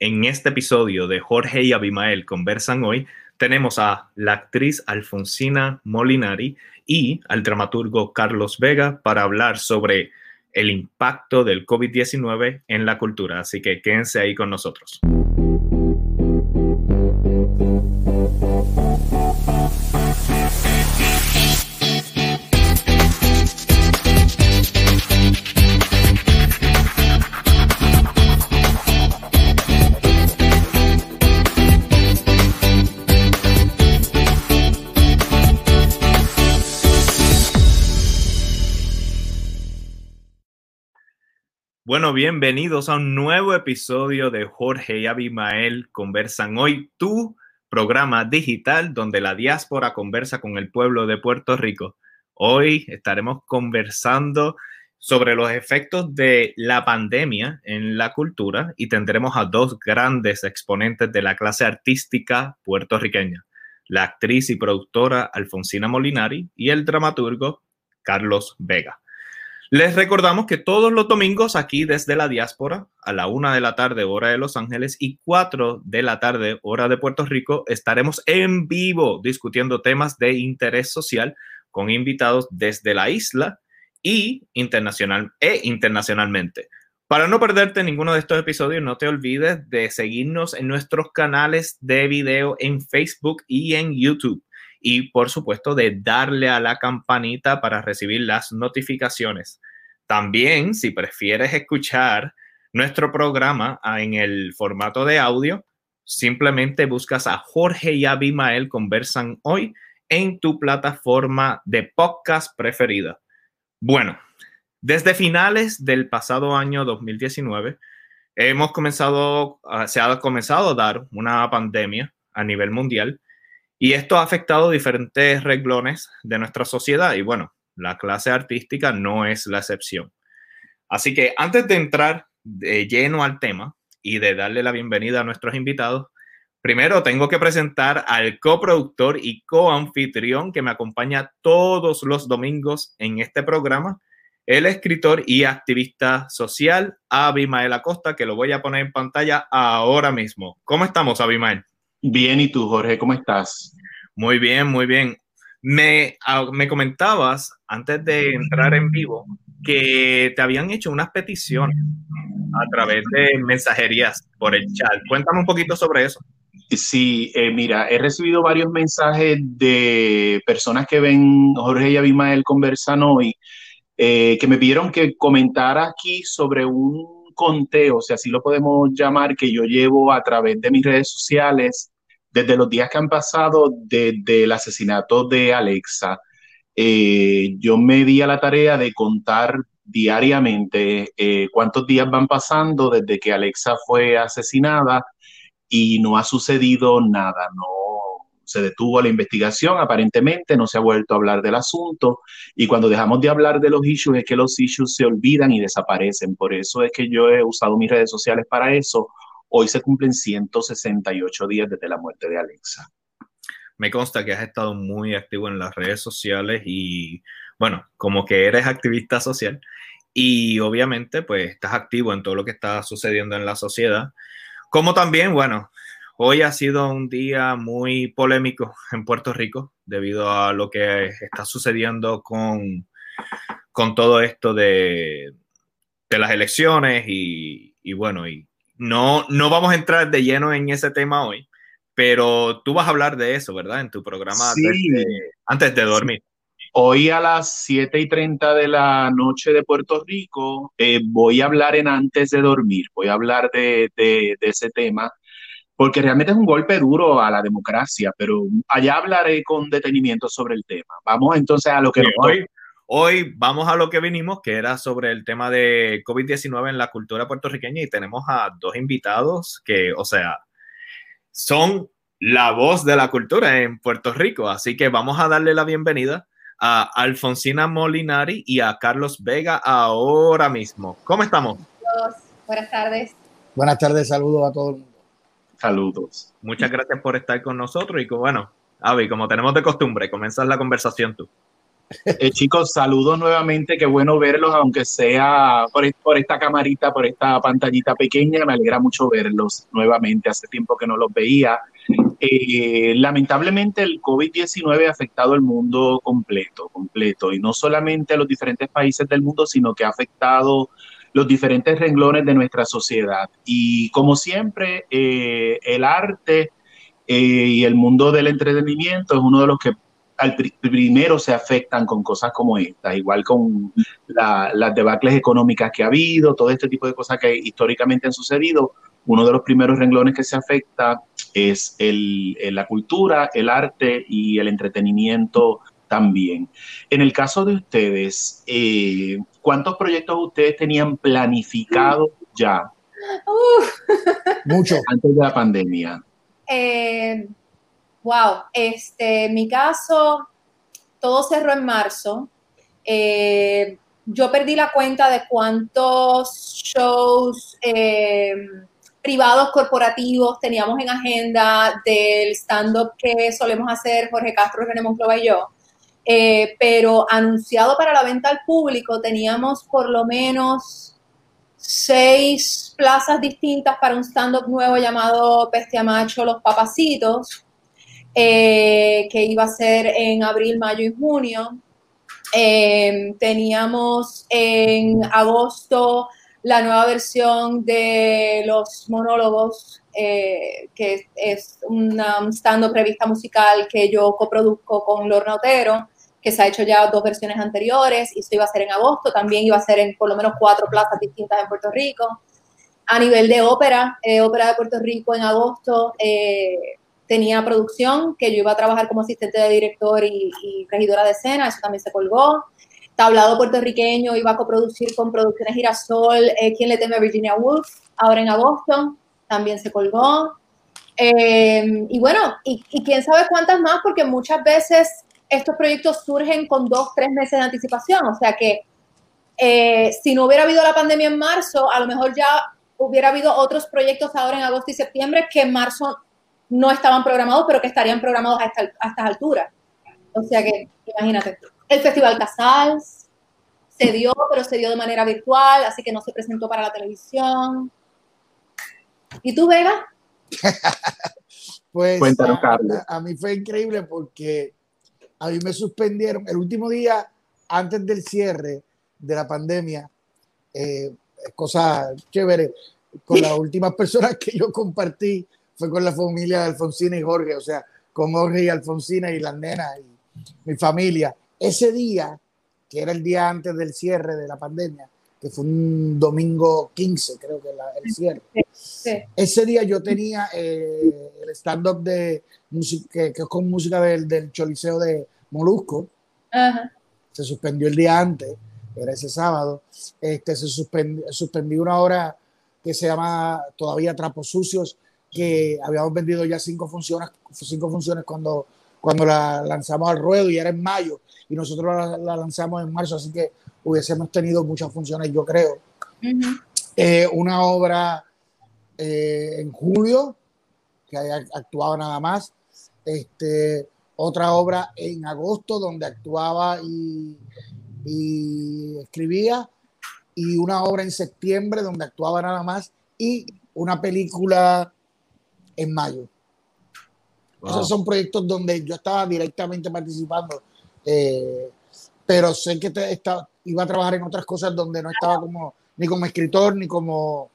En este episodio de Jorge y Abimael conversan hoy, tenemos a la actriz Alfonsina Molinari y al dramaturgo Carlos Vega para hablar sobre el impacto del COVID-19 en la cultura. Así que quédense ahí con nosotros. Bueno, bienvenidos a un nuevo episodio de Jorge y Abimael Conversan Hoy, tu programa digital donde la diáspora conversa con el pueblo de Puerto Rico. Hoy estaremos conversando sobre los efectos de la pandemia en la cultura y tendremos a dos grandes exponentes de la clase artística puertorriqueña, la actriz y productora Alfonsina Molinari y el dramaturgo Carlos Vega. Les recordamos que todos los domingos aquí desde la diáspora, a la una de la tarde hora de Los Ángeles y cuatro de la tarde hora de Puerto Rico, estaremos en vivo discutiendo temas de interés social con invitados desde la isla y internacional e internacionalmente. Para no perderte ninguno de estos episodios, no te olvides de seguirnos en nuestros canales de video en Facebook y en YouTube y por supuesto de darle a la campanita para recibir las notificaciones. También, si prefieres escuchar nuestro programa en el formato de audio, simplemente buscas a Jorge y Abimael Conversan Hoy en tu plataforma de podcast preferida. Bueno, desde finales del pasado año 2019, hemos comenzado, ah, se ha comenzado a dar una pandemia a nivel mundial y esto ha afectado diferentes reglones de nuestra sociedad y bueno, la clase artística no es la excepción. Así que antes de entrar de lleno al tema y de darle la bienvenida a nuestros invitados, primero tengo que presentar al coproductor y coanfitrión que me acompaña todos los domingos en este programa, el escritor y activista social Abimael Acosta, que lo voy a poner en pantalla ahora mismo. ¿Cómo estamos, Abimael? Bien, ¿y tú, Jorge? ¿Cómo estás? Muy bien, muy bien. Me, ah, me comentabas antes de entrar en vivo que te habían hecho unas peticiones a través de mensajerías por el chat. Cuéntame un poquito sobre eso. Sí, eh, mira, he recibido varios mensajes de personas que ven Jorge y Abimael conversan hoy, eh, que me pidieron que comentara aquí sobre un conteo, si así lo podemos llamar, que yo llevo a través de mis redes sociales desde los días que han pasado desde el asesinato de Alexa. Eh, yo me di a la tarea de contar diariamente eh, cuántos días van pasando desde que Alexa fue asesinada y no ha sucedido nada, no se detuvo la investigación, aparentemente no se ha vuelto a hablar del asunto y cuando dejamos de hablar de los issues es que los issues se olvidan y desaparecen. Por eso es que yo he usado mis redes sociales para eso. Hoy se cumplen 168 días desde la muerte de Alexa. Me consta que has estado muy activo en las redes sociales y bueno, como que eres activista social y obviamente pues estás activo en todo lo que está sucediendo en la sociedad. Como también, bueno, Hoy ha sido un día muy polémico en Puerto Rico debido a lo que está sucediendo con, con todo esto de, de las elecciones y, y, bueno, y no, no vamos a entrar de lleno en ese tema hoy, pero tú vas a hablar de eso, ¿verdad? En tu programa antes de dormir. Hoy a las 7 y 30 de la noche de Puerto Rico eh, voy a hablar en antes de dormir, voy a hablar de, de, de ese tema porque realmente es un golpe duro a la democracia, pero allá hablaré con detenimiento sobre el tema. Vamos entonces a lo que... hoy, hoy vamos a lo que vinimos, que era sobre el tema de COVID-19 en la cultura puertorriqueña y tenemos a dos invitados que, o sea, son la voz de la cultura en Puerto Rico. Así que vamos a darle la bienvenida a Alfonsina Molinari y a Carlos Vega ahora mismo. ¿Cómo estamos? Buenas tardes. Buenas tardes, saludos a todos. Saludos. Muchas gracias por estar con nosotros y bueno, Avi, como tenemos de costumbre, comenzas la conversación tú. Eh, chicos, saludos nuevamente, qué bueno verlos, aunque sea por, por, esta camarita, por esta pantallita pequeña, me alegra mucho verlos nuevamente, hace tiempo que no los veía. Eh, lamentablemente el COVID-19 ha afectado el mundo completo, completo, y no solamente a los diferentes países del mundo, sino que ha afectado los diferentes renglones de nuestra sociedad. Y como siempre, eh, el arte y el mundo del entretenimiento es uno de los que al primero se afectan con cosas como estas, igual con las debacles económicas que ha habido, todo este tipo de cosas que históricamente han sucedido. Uno de los primeros renglones que se afecta es el, la cultura, el arte y el entretenimiento también. En el caso de ustedes, eh, ¿cuántos proyectos ustedes tenían planificados ya? Mucho. Antes de la pandemia. Eh, Wow, este, en mi caso, todo cerró en marzo. Eh, yo perdí la cuenta de cuántos shows eh, privados corporativos teníamos en agenda del stand-up que solemos hacer Jorge Castro, René Monclova y yo. Eh, pero anunciado para la venta al público teníamos por lo menos seis plazas distintas para un stand-up nuevo llamado Pestia Macho Los Papacitos. Eh, que iba a ser en abril, mayo y junio. Eh, teníamos en agosto la nueva versión de los monólogos, eh, que es una stand-up revista musical que yo coproduzco con Lorna Otero, que se ha hecho ya dos versiones anteriores, y eso iba a ser en agosto, también iba a ser en por lo menos cuatro plazas distintas en Puerto Rico. A nivel de ópera, ópera de Puerto Rico en agosto, tenía producción, que yo iba a trabajar como asistente de director y, regidora de escena, eso también se colgó. Tablado puertorriqueño, iba a coproducir con Producciones Girasol, eh, Quien le teme a Virginia Woolf, ahora en agosto, también se colgó. Eh, y bueno, y, quién sabe cuántas más, porque muchas veces estos proyectos surgen con dos, tres meses de anticipación, o sea que eh, si no hubiera habido la pandemia en marzo, a lo mejor ya hubiera habido otros proyectos ahora en agosto y septiembre que en marzo no estaban programados, pero que estarían programados a, estas alturas. O sea que, imagínate, el Festival Casals se dio, pero se dio de manera virtual, así que no se presentó para la televisión. ¿Y tú, Vega? pues a, mí fue increíble porque a mí me suspendieron el último día antes del cierre de la pandemia, eh, cosa chévere, con las últimas personas que yo compartí fue con la familia de Alfonsina y Jorge, o sea, con Jorge y Alfonsina y las nenas y mi familia. Ese día, que era el día antes del cierre de la pandemia, que fue un domingo 15, creo que el cierre. Ese día yo tenía eh, el stand-up de que, es con música del, del Choliseo de Molusco. Se suspendió el día antes, era ese sábado. Este, se suspendió una hora que se llama todavía Trapos Sucios, que habíamos vendido ya cinco funciones, cinco funciones cuando, cuando la lanzamos al ruedo y era en mayo y nosotros la, lanzamos en marzo, así que hubiésemos tenido muchas funciones, yo creo. Eh, una obra eh, en julio, que haya actuado nada más. Este, otra obra en agosto, donde actuaba y, y escribía. Y una obra en septiembre, donde actuaba nada más. Y una película en mayo. Esos son proyectos donde yo estaba directamente participando, eh, pero sé que te, iba a trabajar en otras cosas donde no estaba como ni como escritor, ni como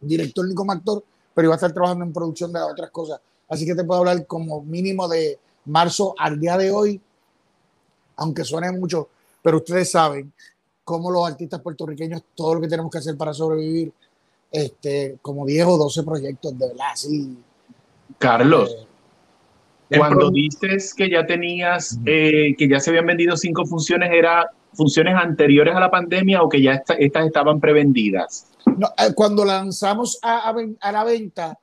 director, ni como actor, pero iba a estar trabajando en producción de otras cosas. Así que te puedo hablar como mínimo de marzo al día de hoy, aunque suene mucho, pero ustedes saben cómo los artistas puertorriqueños, todo lo que tenemos que hacer para sobrevivir, este, como 10 o 12 proyectos, de verdad, sí Carlos, eh, cuando dices que ya tenías, eh, que ya se habían vendido cinco funciones, ¿era funciones anteriores a la pandemia o que ya estas estaban prevendidas? Eh, cuando lanzamos a, la venta,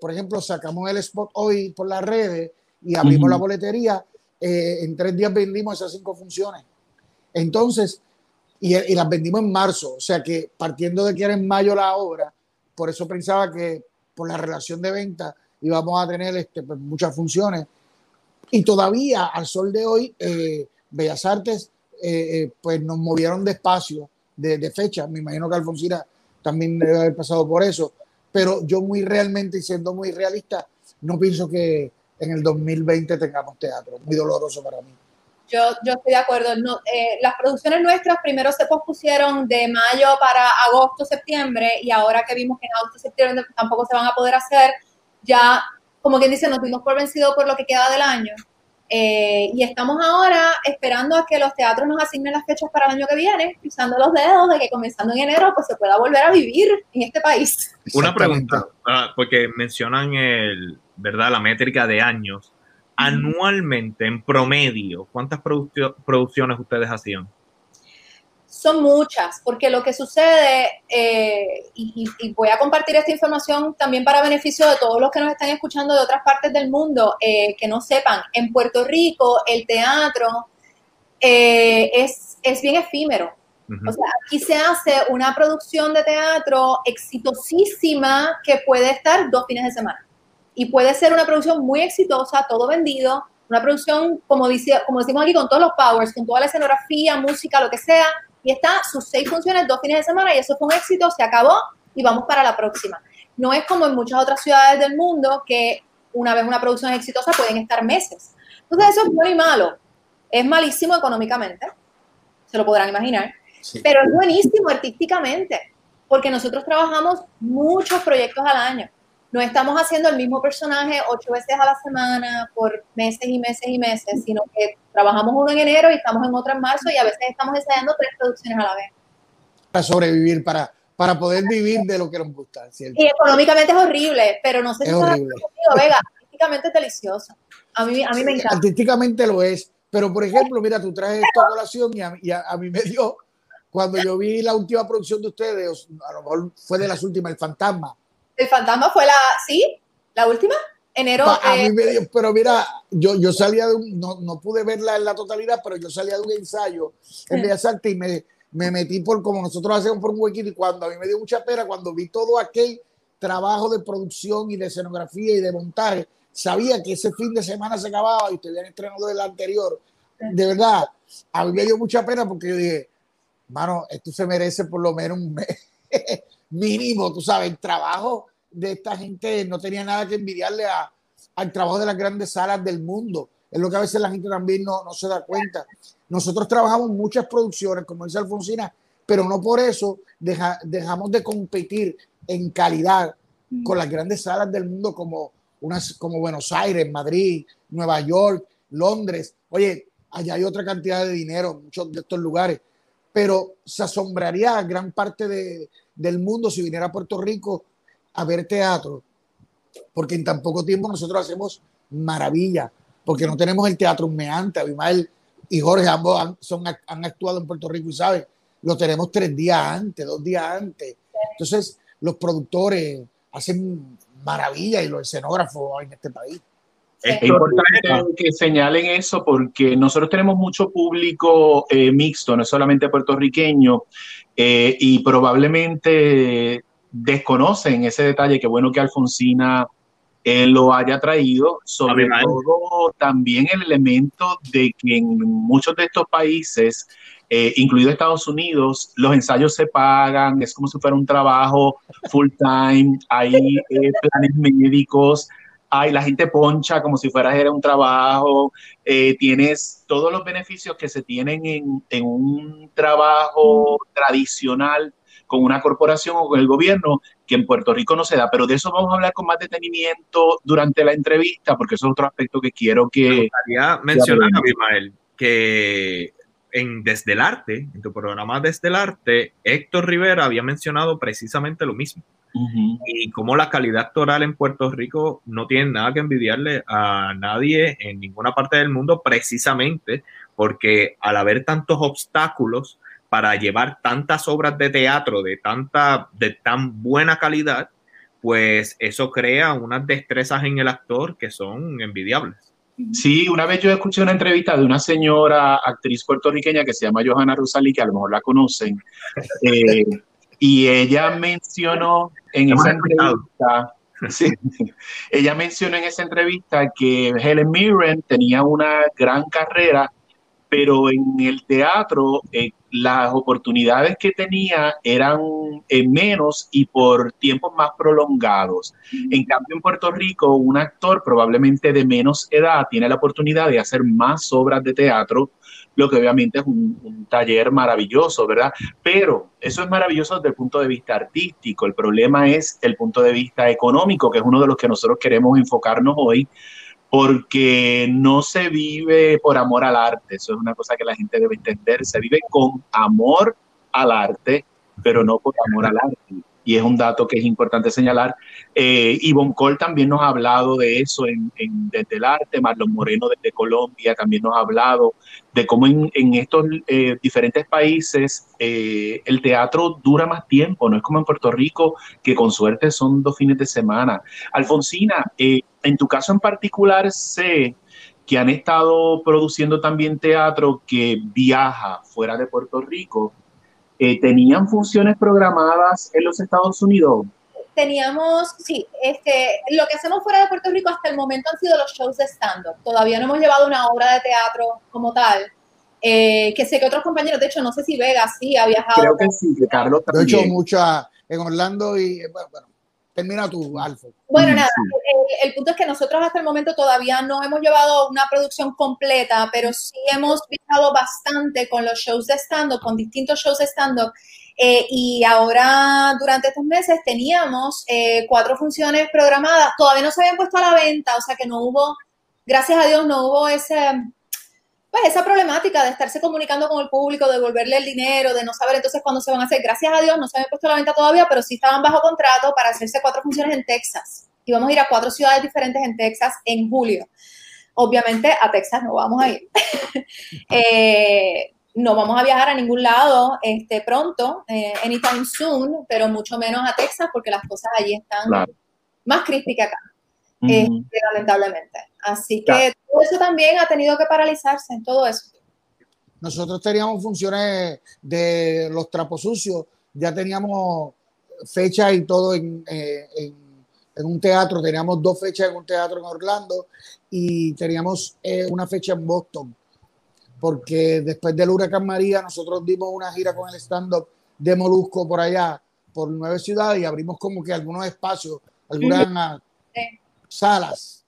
por ejemplo, sacamos el spot hoy por las redes y abrimos la boletería, en tres días vendimos esas cinco funciones. Entonces, y, y, las vendimos en marzo, o sea que partiendo de que era en mayo la obra, por eso pensaba que por la relación de venta y vamos a tener este, pues, muchas funciones. Y todavía al sol de hoy, eh, Bellas Artes, eh, eh, pues nos movieron de espacio, de, de, fecha. Me imagino que Alfonsina también debe haber pasado por eso. Pero yo muy realmente y siendo muy realista, no pienso que en el 2020 tengamos teatro. Muy doloroso para mí. Yo, yo estoy de acuerdo. Eh, las producciones nuestras primero se pospusieron de mayo para agosto, septiembre, y ahora que vimos que en agosto, septiembre tampoco se van a poder hacer, ya, como quien dice, nos dimos por vencido por lo que queda del año. Eh, y estamos ahora esperando a que los teatros nos asignen las fechas para el año que viene, usando los dedos de que comenzando en enero pues se pueda volver a vivir en este país. Una pregunta, ah, porque mencionan el, ¿verdad? la métrica de años. Anualmente, en promedio, ¿cuántas producciones ustedes hacían? Son muchas, porque lo que sucede, eh, y, y, voy a compartir esta información también para beneficio de todos los que nos están escuchando de otras partes del mundo, eh, que no sepan, en Puerto Rico el teatro eh, es, es bien efímero. O sea, aquí se hace una producción de teatro exitosísima que puede estar dos fines de semana. Y puede ser una producción muy exitosa, todo vendido, una producción, como, dice, como decimos aquí, con todos los powers, con toda la escenografía, música, lo que sea, y está sus seis funciones, dos fines de semana, y eso fue un éxito, se acabó y vamos para la próxima. No es como en muchas otras ciudades del mundo que una vez una producción es exitosa pueden estar meses. Entonces eso es bueno y malo. Es malísimo económicamente, se lo podrán imaginar, pero es buenísimo artísticamente, porque nosotros trabajamos muchos proyectos al año no estamos haciendo el mismo personaje ocho veces a la semana por meses y meses y meses, sino que trabajamos uno en enero y estamos en otro en marzo y a veces estamos ensayando tres producciones a la vez. Para sobrevivir, para, para poder vivir de lo que nos gusta. ¿cierto? Y económicamente es horrible, pero no sé si es horrible. Vega, artísticamente es delicioso. A mí, a mí me encanta. Artísticamente lo es, pero por ejemplo, mira, tú traes esto a colación y a, y a, a mí me dio, cuando yo vi la última producción de ustedes, a lo mejor fue de las últimas, El Fantasma, el fantasma fue la, ¿sí? ¿La última? Enero. A mí me dio, pero mira, yo, yo salía de un, no, no, pude verla en la totalidad, pero yo salía de un ensayo en Bellas Artes y me, me metí por como nosotros hacemos por un huequito y cuando a mí me dio mucha pena, cuando vi todo aquel trabajo de producción y de escenografía y de montaje, sabía que ese fin de semana se acababa y ustedes habían estrenado del anterior. De verdad, a mí me dio mucha pena porque yo dije, mano, esto se merece por lo menos un mes mínimo, tú sabes, el trabajo de esta gente no tenía nada que envidiarle a, al trabajo de las grandes salas del mundo. Es lo que a veces la gente también no, no se da cuenta. Nosotros trabajamos muchas producciones, como dice Alfonsina, pero no por eso deja, dejamos de competir en calidad con las grandes salas del mundo como, unas, como Buenos Aires, Madrid, Nueva York, Londres. Oye, allá hay otra cantidad de dinero, muchos de estos lugares, pero se asombraría gran parte de, del mundo si viniera a Puerto Rico a ver teatro, porque en tan poco tiempo nosotros hacemos maravilla, porque no tenemos el teatro humeante. Abimael y Jorge ambos han, son, han actuado en Puerto Rico y saben, lo tenemos tres días antes, dos días antes. Entonces, los productores hacen maravilla y los escenógrafos en este país. Es importante que señalen eso porque nosotros tenemos mucho público eh, mixto, no es solamente puertorriqueño, eh, y probablemente desconocen ese detalle, que bueno que Alfonsina eh, lo haya traído, sobre todo también el elemento de que en muchos de estos países, eh, incluido Estados Unidos, los ensayos se pagan, es como si fuera un trabajo full time, hay eh, planes médicos, hay la gente poncha como si fuera era un trabajo, eh, tienes todos los beneficios que se tienen en, en un trabajo tradicional con una corporación o con el gobierno que en Puerto Rico no se da. Pero de eso vamos a hablar con más detenimiento durante la entrevista, porque eso es otro aspecto que quiero que... Me gustaría mencionar, Abimael, que en Desde el Arte, en tu programa Desde el Arte, Héctor Rivera había mencionado precisamente lo mismo. Uh -huh. Y como la calidad actoral en Puerto Rico no tiene nada que envidiarle a nadie en ninguna parte del mundo, precisamente porque al haber tantos obstáculos para llevar tantas obras de teatro de tanta de tan buena calidad, pues eso crea unas destrezas en el actor que son envidiables. Sí, una vez yo escuché una entrevista de una señora actriz puertorriqueña que se llama Johanna Rosalí, que a lo mejor la conocen, eh, y ella mencionó en esa entrevista, sí, ella mencionó en esa entrevista que Helen Mirren tenía una gran carrera pero en el teatro eh, las oportunidades que tenía eran eh, menos y por tiempos más prolongados. En cambio, en Puerto Rico, un actor probablemente de menos edad tiene la oportunidad de hacer más obras de teatro, lo que obviamente es un, un taller maravilloso, ¿verdad? Pero eso es maravilloso desde el punto de vista artístico. El problema es el punto de vista económico, que es uno de los que nosotros queremos enfocarnos hoy porque no se vive por amor al arte, eso es una cosa que la gente debe entender, se vive con amor al arte, pero no por amor al arte y es un dato que es importante señalar. Eh, Ivonne Cole también nos ha hablado de eso en, Desde el Arte, Marlon Moreno desde Colombia también nos ha hablado de cómo en, estos eh, diferentes países eh, el teatro dura más tiempo, no es como en Puerto Rico, que con suerte son dos fines de semana. Alfonsina, eh, en tu caso en particular sé que han estado produciendo también teatro que viaja fuera de Puerto Rico eh, ¿tenían funciones programadas en los Estados Unidos? Teníamos, sí, este, lo que hacemos fuera de Puerto Rico hasta el momento han sido los shows de stand-up. Todavía no hemos llevado una obra de teatro como tal. Eh, que sé que otros compañeros, de hecho, no sé si Vega sí ha viajado. Creo que sí, que Carlos también. He hecho mucha en Orlando y, bueno, Termina tu, Alfa. Bueno, nada, el, punto es que nosotros hasta el momento todavía no hemos llevado una producción completa, pero sí hemos viajado bastante con los shows de stand-up, con distintos shows de stand-up. Eh, y ahora, durante estos meses, teníamos eh, cuatro funciones programadas. Todavía no se habían puesto a la venta, o sea que no hubo, gracias a Dios, no hubo ese pues esa problemática de estarse comunicando con el público, de devolverle el dinero, de no saber entonces cuándo se van a hacer. Gracias a Dios no se habían puesto a la venta todavía, pero sí estaban bajo contrato para hacerse cuatro funciones en Texas. Y vamos a ir a cuatro ciudades diferentes en Texas en julio. Obviamente a Texas no vamos a ir. Eh, no vamos a viajar a ningún lado este, pronto, eh, anytime soon, pero mucho menos a Texas porque las cosas allí están más crispy que acá, este, lamentablemente. Así que todo eso también ha tenido que paralizarse en todo eso. Nosotros teníamos funciones de los trapos sucios, ya teníamos fechas y todo en, eh, en, un teatro, teníamos dos fechas en un teatro en Orlando y teníamos eh, una fecha en Boston, porque después del huracán María nosotros dimos una gira con el stand-up de Molusco por allá, por nueve ciudades y abrimos como que algunos espacios, algunas salas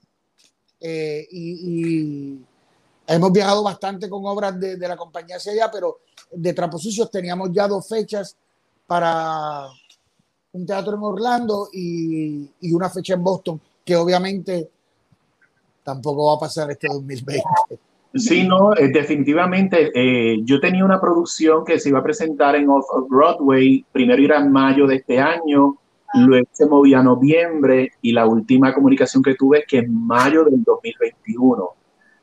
eh, y, hemos viajado bastante con obras de, la compañía hacia allá, pero de Trapos Sucios teníamos ya dos fechas para un teatro en Orlando y, una fecha en Boston, que obviamente tampoco va a pasar este 2020. Sí, no, eh, definitivamente. Eh, yo tenía una producción que se iba a presentar en Off Broadway, primero era en mayo de este año, Luego se movía a noviembre y la última comunicación que tuve es que en mayo del 2021.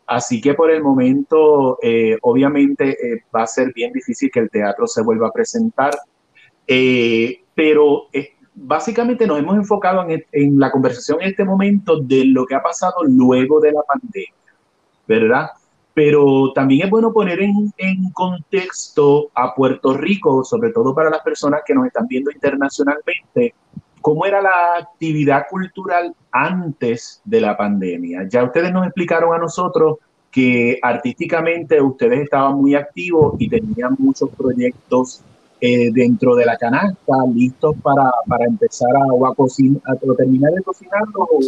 Así que por el momento, eh, obviamente, eh, va a ser bien difícil que el teatro se vuelva a presentar. Eh, pero básicamente nos hemos enfocado en, en, la conversación en este momento de lo que ha pasado luego de la pandemia, ¿verdad? Pero también es bueno poner en, en contexto a Puerto Rico, sobre todo para las personas que nos están viendo internacionalmente, cómo era la actividad cultural antes de la pandemia. Ya ustedes nos explicaron a nosotros que artísticamente ustedes estaban muy activos y tenían muchos proyectos eh, dentro de la canasta listos para, para empezar a, o cocinar, a terminar de cocinarlo o,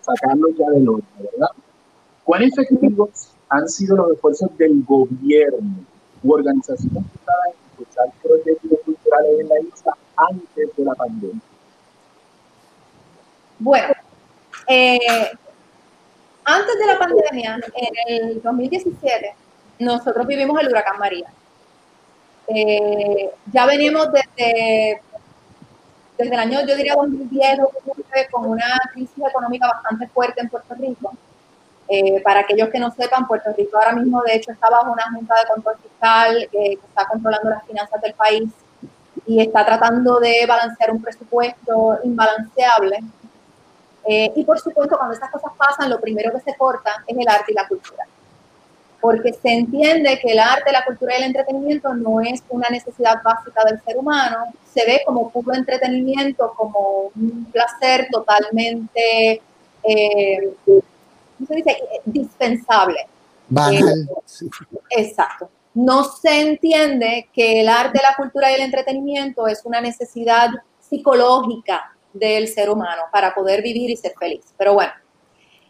sacarlo ya del horno, ¿verdad? ¿Cuán efectivos han sido los esfuerzos del gobierno u organizaciones para impulsar proyectos culturales en la isla antes de la pandemia? Bueno, eh, antes de la pandemia, en el 2017, nosotros vivimos el huracán María. Eh, ya venimos desde, desde el año, yo diría 2010, con una crisis económica bastante fuerte en Puerto Rico. Eh, para aquellos que no sepan, Puerto Rico ahora mismo, de hecho, está bajo una junta de control fiscal que está controlando las finanzas del país y está tratando de balancear un presupuesto imbalanceable eh, y por supuesto, cuando estas cosas pasan, lo primero que se corta es el arte y la cultura. Porque se entiende que el arte, la cultura y el entretenimiento no es una necesidad básica del ser humano, se ve como puro entretenimiento, como un placer totalmente, eh, ¿cómo se dice?, dispensable. Banal. exacto. No se entiende que el arte, la cultura y el entretenimiento es una necesidad psicológica del ser humano para poder vivir y ser feliz. Pero bueno,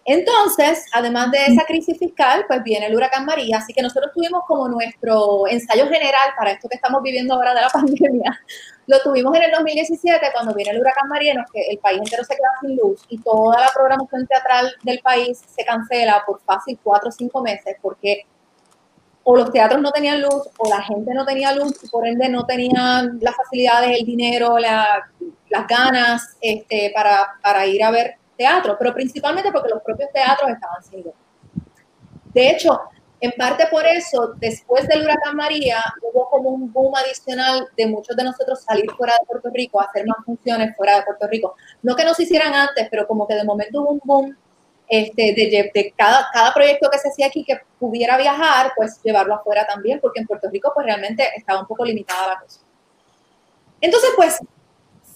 entonces, además de esa crisis fiscal, pues viene el huracán María, así que nosotros tuvimos como nuestro ensayo general para esto que estamos viviendo ahora de la pandemia, lo tuvimos en el 2017 cuando viene el huracán María, en que el país entero se queda sin luz y toda la programación teatral del país se cancela por fácil cuatro o cinco meses porque o los teatros no tenían luz o la gente no tenía luz y por ende no tenían las facilidades, el dinero, las ganas este, para, para ir a ver teatro, pero principalmente porque los propios teatros estaban sin luz. De hecho, en parte por eso, después del huracán María, hubo como un boom adicional de muchos de nosotros salir fuera de Puerto Rico, hacer más funciones fuera de Puerto Rico. No que no se hicieran antes, pero como que de momento hubo un boom este, de, de cada, cada proyecto que se hacía aquí que pudiera viajar, pues llevarlo afuera también, porque en Puerto Rico pues realmente estaba un poco limitada la cosa. Entonces, pues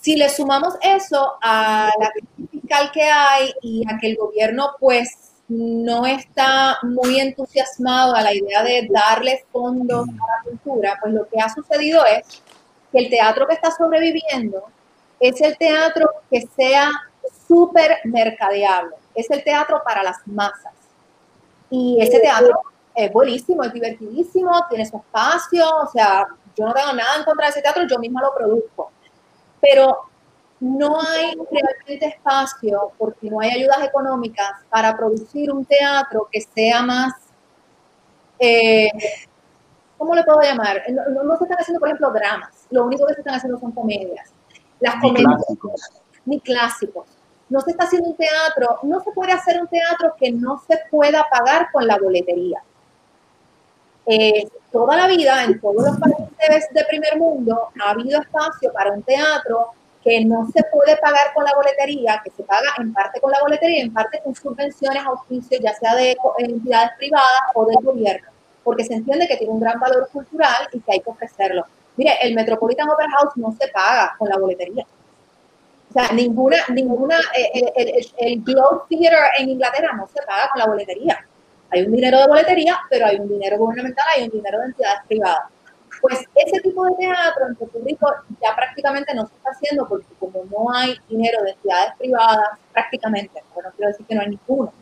si le sumamos eso a la crisis fiscal que hay y a que el gobierno pues no está muy entusiasmado a la idea de darle fondos a la cultura, pues lo que ha sucedido es que el teatro que está sobreviviendo es el teatro que sea súper mercadeable, es el teatro para las masas. Y ese teatro es buenísimo, es divertidísimo, tiene su espacio, o sea, yo no tengo nada en contra de ese teatro, yo misma lo produzco pero no hay realmente espacio porque no hay ayudas económicas para producir un teatro que sea más, eh, ¿cómo le puedo llamar? No, se están haciendo, por ejemplo, dramas. Lo único que se están haciendo son comedias. Las comedias, ni clásicos. Ni clásicos. No se está haciendo un teatro, no se puede hacer un teatro que no se pueda pagar con la boletería. Eh, toda la vida en todos los países de primer mundo ha habido espacio para un teatro que no se puede pagar con la boletería, que se paga en parte con la boletería, en parte con subvenciones, auspicios, ya sea de entidades privadas o del gobierno, porque se entiende que tiene un gran valor cultural y que hay que ofrecerlo. Mire, el Metropolitan Opera House no se paga con la boletería. O sea, ninguna, ninguna, eh, el Globe Theater en Inglaterra no se paga con la boletería hay un dinero de boletería, pero hay un dinero gubernamental, hay un dinero de entidades privadas. Pues ese tipo de teatro en Puerto Rico ya prácticamente no se está haciendo porque como no hay dinero de entidades privadas, prácticamente, bueno, quiero decir que no hay ninguno,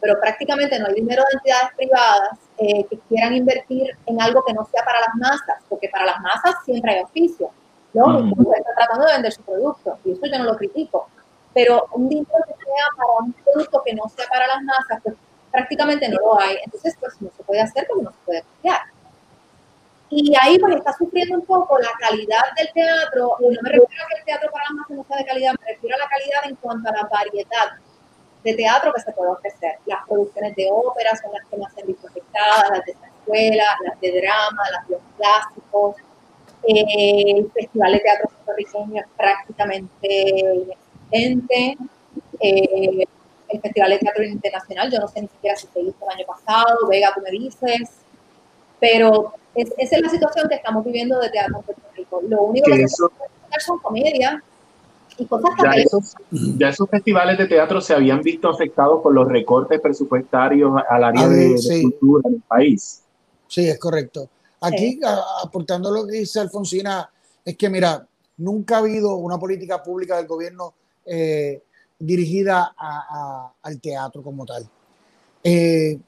pero prácticamente no hay dinero de entidades privadas eh, que quieran invertir en algo que no sea para las masas, porque para las masas siempre hay oficio. ¿no? Mm. está tratando de vender su producto y eso yo no lo critico. Pero un dinero que sea para un producto que no sea para las masas, pues prácticamente no lo hay. Entonces, pues no se puede hacer porque no se puede copiar. Y ahí pues está sufriendo un poco la calidad del teatro, y no me refiero a que el teatro para más no sea de calidad, me refiero a la calidad en cuanto a la variedad de teatro que se puede ofrecer. Las producciones de ópera son las que más se han visto afectadas, las de escuela, las de drama, las de los clásicos. Eh, el Festival de Teatro Puertorriqueño es prácticamente inexistente. Eh, el Festival de Teatro Internacional, yo no sé ni siquiera si se hizo el año pasado, Vega, tú me dices, pero esa es la situación que estamos viviendo de teatro en Puerto Rico. Lo único que, se puede hacer son comedias y cosas ya esos, ya esos festivales de teatro se habían visto afectados por los recortes presupuestarios al área de, cultura del país. Sí, es correcto. Aquí, aportando lo que dice Alfonsina, es que, mira, nunca ha habido una política pública del gobierno eh, dirigida al teatro como tal. Eh,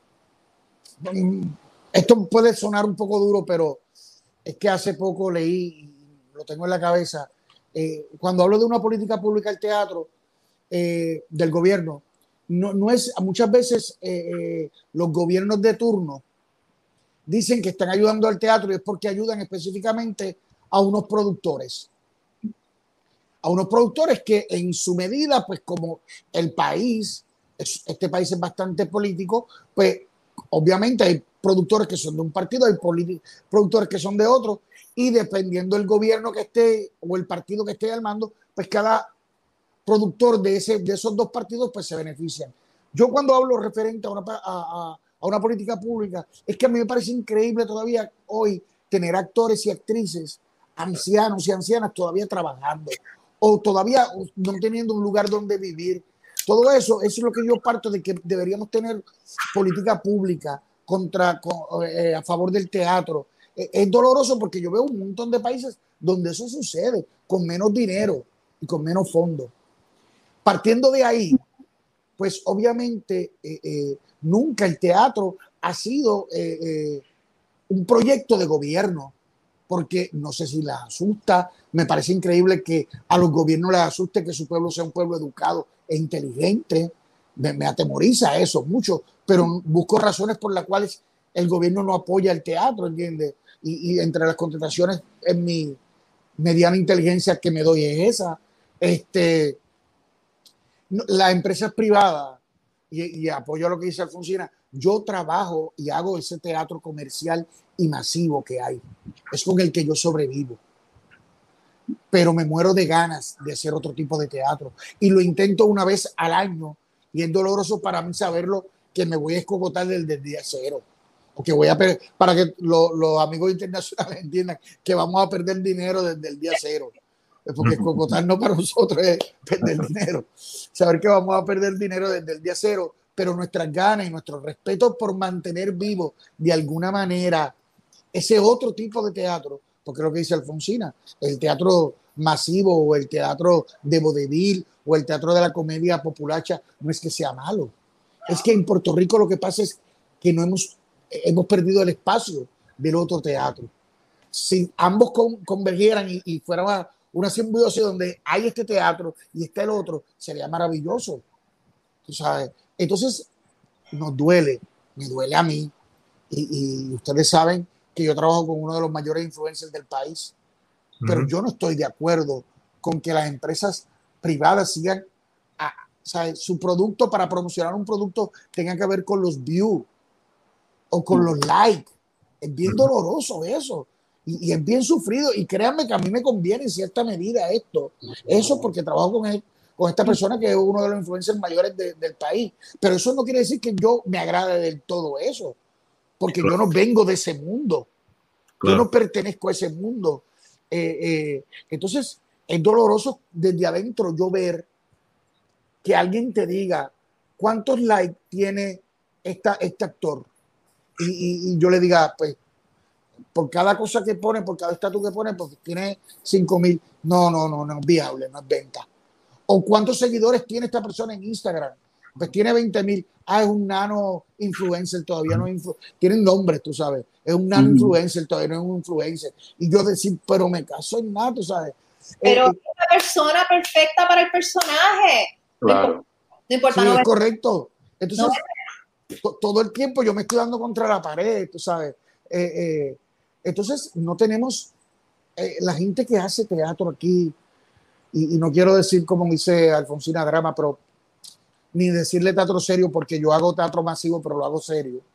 esto puede sonar un poco duro, pero es que hace poco leí, lo tengo en la cabeza, eh, cuando hablo de una política pública al teatro eh, del gobierno, no, no, es muchas veces los gobiernos de turno dicen que están ayudando al teatro y es porque ayudan específicamente a unos productores. A unos productores que en su medida, pues como el país, este país es bastante político, pues obviamente hay productores que son de un partido, hay productores que son de otro, y dependiendo del gobierno que esté o el partido que esté al mando, pues cada productor de, ese, de esos dos partidos pues se benefician. Yo cuando hablo referente a una, a, a una política pública, es que a mí me parece increíble todavía hoy tener actores y actrices, ancianos y ancianas todavía trabajando o todavía no teniendo un lugar donde vivir. Todo eso, eso es lo que yo parto de que deberíamos tener política pública contra, eh, a favor del teatro. Eh, es doloroso porque yo veo un montón de países donde eso sucede, con menos dinero y con menos fondos. Partiendo de ahí, pues obviamente eh, nunca el teatro ha sido un proyecto de gobierno, porque no sé si les asusta, me parece increíble que a los gobiernos les asuste que su pueblo sea un pueblo educado e inteligente, me, atemoriza eso mucho, pero busco razones por las cuales el gobierno no apoya el teatro, ¿entiendes? Y, entre las contestaciones en mi mediana inteligencia que me doy es esa. Este, la empresa es privada y, y apoyo a lo que dice Alfonsina. Yo trabajo y hago ese teatro comercial y masivo que hay. Es con el que yo sobrevivo. Pero me muero de ganas de hacer otro tipo de teatro. Y lo intento una vez al año y es doloroso para mí saberlo que me voy a escogotar desde el día cero. Porque voy a para que los amigos internacionales entiendan que vamos a perder dinero desde el día cero. Porque no para nosotros es perder dinero. Saber que vamos a perder dinero desde el día cero, pero nuestras ganas y nuestro respeto por mantener vivo de alguna manera ese otro tipo de teatro, porque es lo que dice Alfonsina, el teatro masivo o el teatro de vodevil o el teatro de la comedia populacha no es que sea malo. Es que en Puerto Rico lo que pasa es que no hemos, hemos perdido el espacio del otro teatro. Si ambos convergieran y, y fuera una simbiosis donde hay este teatro y está el otro, sería maravilloso. ¿Tú sabes? Entonces, nos duele, me duele a mí. Y ustedes saben que yo trabajo con uno de los mayores influencers del país pero yo no estoy de acuerdo con que las empresas privadas sigan a, su producto para promocionar un producto tenga que ver con los views o con los likes. Es bien doloroso eso. Y, es bien sufrido. Y créanme que a mí me conviene en cierta medida esto. Eso porque trabajo con él, con esta persona que es uno de los influencers mayores del país. Pero eso no quiere decir que yo me agrade del todo eso. Porque yo no vengo de ese mundo. Yo no pertenezco a ese mundo. Eh, eh, entonces, es doloroso desde adentro yo ver que alguien te diga cuántos likes tiene esta, este actor. Y, yo le diga, pues, por cada cosa que pone, por cada estatus que pone, pues tiene 5 mil. No, no, no, no es viable, no es venta. O cuántos seguidores tiene esta persona en Instagram. Pues tiene 20 mil. Ah, es un nano influencer, todavía no influ Tienen nombres, tú sabes. Es un nano influencer, todavía no es un influencer. Y yo decir, pero me caso en nada, tú sabes. Pero eh, es una persona perfecta para el personaje. Claro. No importa. Sí, es correcto. Entonces, todo el tiempo yo me estoy dando contra la pared, tú sabes. Eh, eh, entonces, no tenemos la gente que hace teatro aquí, y, y, no quiero decir como dice Alfonsina Drama, pero ni decirle teatro serio porque yo hago teatro masivo, pero lo hago serio.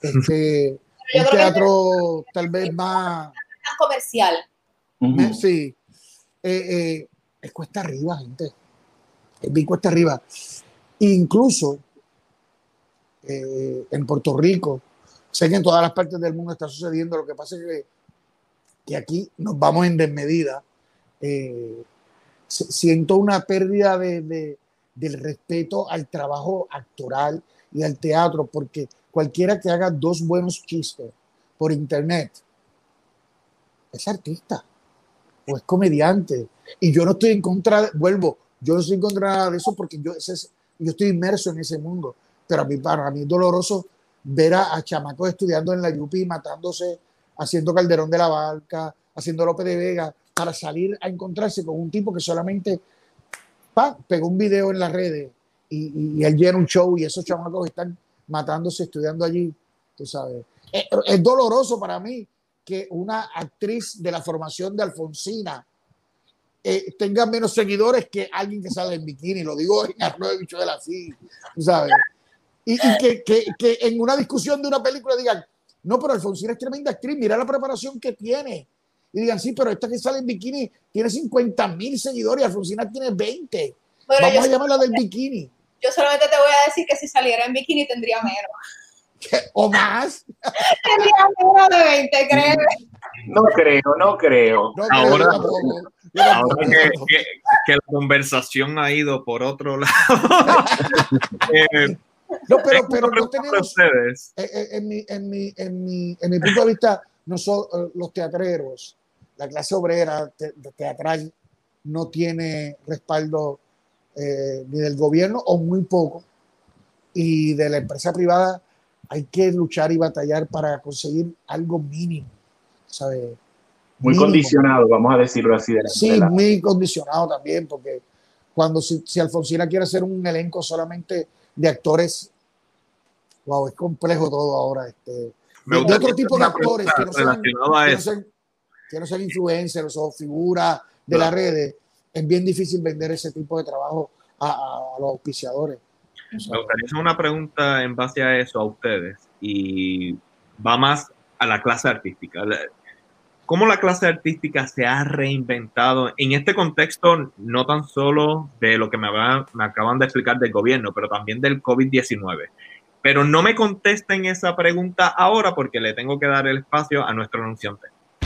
Este, un teatro tal vez más comercial. Sí. Eh, eh, es cuesta arriba, gente. Es bien cuesta arriba. Incluso eh, en Puerto Rico, sé que en todas las partes del mundo está sucediendo. Lo que pasa es que, que aquí nos vamos en desmedida. siento una pérdida de del respeto al trabajo actoral y al teatro, porque cualquiera que haga dos buenos chistes por internet es artista o es comediante. Y yo no estoy en contra, vuelvo, yo no estoy en contra de eso porque yo, yo estoy inmerso en ese mundo. Pero a mí, para mí es doloroso ver a, chamacos estudiando en la Yupi, matándose, haciendo Calderón de la Barca, haciendo López de Vega, para salir a encontrarse con un tipo que solamente pegó un video en las redes y, él llena un show y esos chamacos están matándose estudiando allí, tú sabes. Es, doloroso para mí que una actriz de la formación de Alfonsina eh, tenga menos seguidores que alguien que sale en bikini, lo digo en arroyo de bicho de la sí, tú sabes. Y, que, que, que en una discusión de una película digan, no, pero Alfonsina es tremenda actriz, mira la preparación que tiene y digan, sí, pero esta que sale en bikini tiene 50 mil seguidores y Alfonsina tiene 20. Vamos a llamarla del bikini. Yo solamente te voy a decir que si saliera en bikini tendría menos. ¿O más? tendría menos de 20, créeme. No creo, no creo. ahora, que, la conversación ha ido por otro lado. Eh, No, pero, pero no tenemos. Ustedes. Eh, eh, en, mi, en, mi, en, mi, en mi punto de vista, nosotros, los teatreros, la clase obrera teatral, no tiene respaldo eh, ni del gobierno o muy poco. Y de la empresa privada hay que luchar y batallar para conseguir algo mínimo. ¿sabe? Muy condicionado, vamos a decirlo así. De sí, muy condicionado también, porque cuando si, si, Alfonsina quiere hacer un elenco solamente de actores, wow, es complejo todo ahora. Este, de, otro tipo de actores que no, sean, que, no sean, influencers o figuras de las redes, es bien difícil vender ese tipo de trabajo a, a los auspiciadores. Me gustaría hacer una pregunta en base a eso a ustedes y va más a la clase artística cómo la clase artística se ha reinventado en este contexto, no tan solo de lo que me, me acaban de explicar del gobierno, pero también del COVID-19. Pero no me contesten esa pregunta ahora porque le tengo que dar el espacio a nuestro anunciante.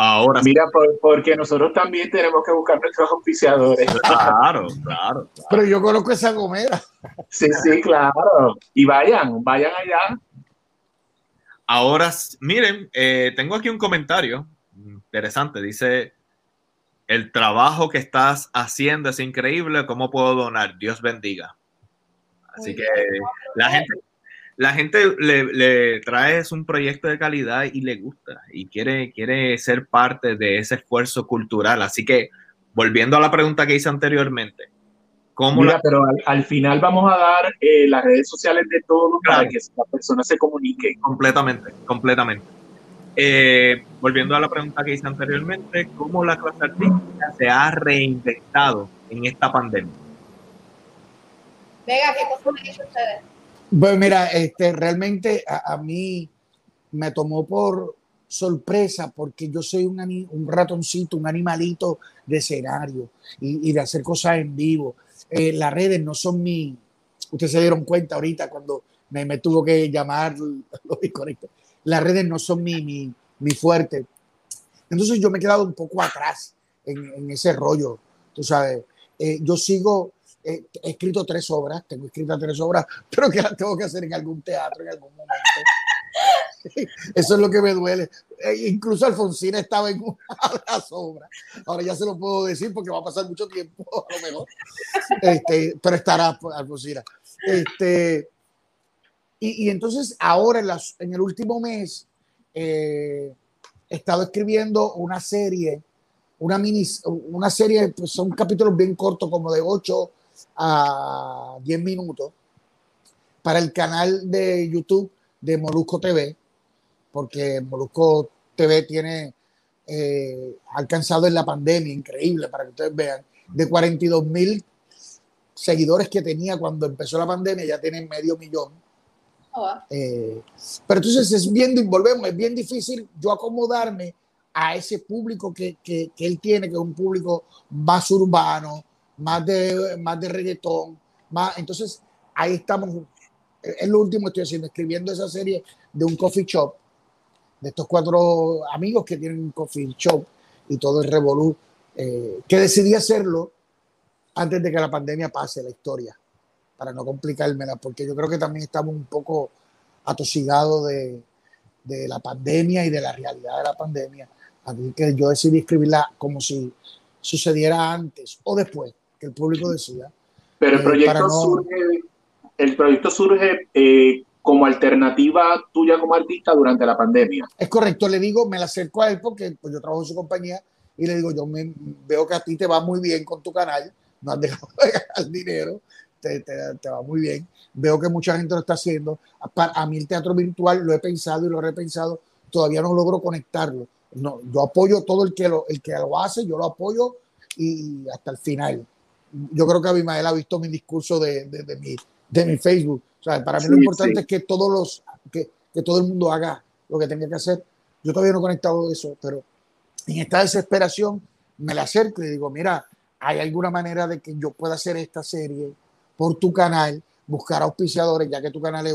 Ahora Mira, porque nosotros también tenemos que buscar nuestros oficiadores. Claro, claro, Pero yo conozco esa gomera. Sí, sí, claro. Y vayan, vayan allá. Ahora, miren, eh, tengo aquí un comentario interesante. Dice, el trabajo que estás haciendo es increíble. ¿Cómo puedo donar? Dios bendiga. Así que la gente, la gente le, le trae un proyecto de calidad y le gusta y quiere, quiere ser parte de ese esfuerzo cultural. Así que, volviendo a la pregunta que hice anteriormente, ¿cómo Mira, pero al, final vamos a dar eh, las redes sociales de todos para que la persona se comunique. Completamente, completamente. Eh, volviendo a la pregunta que hice anteriormente, ¿cómo la clase artística se ha reinventado en esta pandemia? Venga, ¿qué cosa me dicho ustedes? Pues mira, este, realmente a, mí me tomó por sorpresa porque yo soy un, un ratoncito, un animalito de escenario y, de hacer cosas en vivo. Eh, las redes no son mi... Ustedes se dieron cuenta ahorita cuando me, me tuvo que llamar los Las redes no son mi, mi, mi, fuerte. Entonces yo me he quedado un poco atrás en, en ese rollo. Tú sabes, eh, yo sigo he escrito tres obras, tengo escritas tres obras, pero que las tengo que hacer en algún teatro en algún momento. Eso es lo que me duele. E incluso Alfonsina estaba en una de las obras. Ahora ya se lo puedo decir porque va a pasar mucho tiempo, a lo mejor. Este, pero estará Alfonsina. Este, y, entonces ahora en, las, en el último mes eh, he estado escribiendo una serie, una mini, una serie, pues son capítulos bien cortos, como de ocho a 10 minutos para el canal de YouTube de Molusco TV, porque Molusco TV tiene eh, alcanzado en la pandemia, increíble para que ustedes vean, de 42 mil seguidores que tenía cuando empezó la pandemia, ya tienen medio millón. Oh, eh, pero entonces es bien, volvemos, es bien difícil yo acomodarme a ese público que, que, que él tiene, que es un público más urbano, más de, más de reggaetón, más, entonces ahí estamos, es lo último que estoy haciendo, escribiendo esa serie de un coffee shop, de estos cuatro amigos que tienen un coffee shop y todo el revolú, eh, que decidí hacerlo antes de que la pandemia pase la historia, para no complicármela, porque yo creo que también estamos un poco atosigados de, de la pandemia y de la realidad de la pandemia. Así que yo decidí escribirla como si sucediera antes o después que el público decía. Pero el eh, proyecto surge, el proyecto surge eh, como alternativa tuya como artista durante la pandemia. Es correcto, le digo, me la acerco a él porque pues, yo trabajo en su compañía y le digo, yo me, veo que a ti te va muy bien con tu canal, no has dejado de ganar dinero, te, te, va muy bien. Veo que mucha gente lo está haciendo. A, mí el teatro virtual lo he pensado y lo he repensado, todavía no logro conectarlo. No, yo apoyo todo el que lo, el que lo hace, yo lo apoyo y hasta el final yo creo que Abimael ha visto mi discurso de, de, mi, de mi Facebook. O sea, para mí lo importante es que todos los, que, que, todo el mundo haga lo que tenga que hacer. Yo todavía no he conectado eso, pero en esta desesperación me la acerco y digo, mira, ¿hay alguna manera de que yo pueda hacer esta serie por tu canal, buscar auspiciadores, ya que tu canal es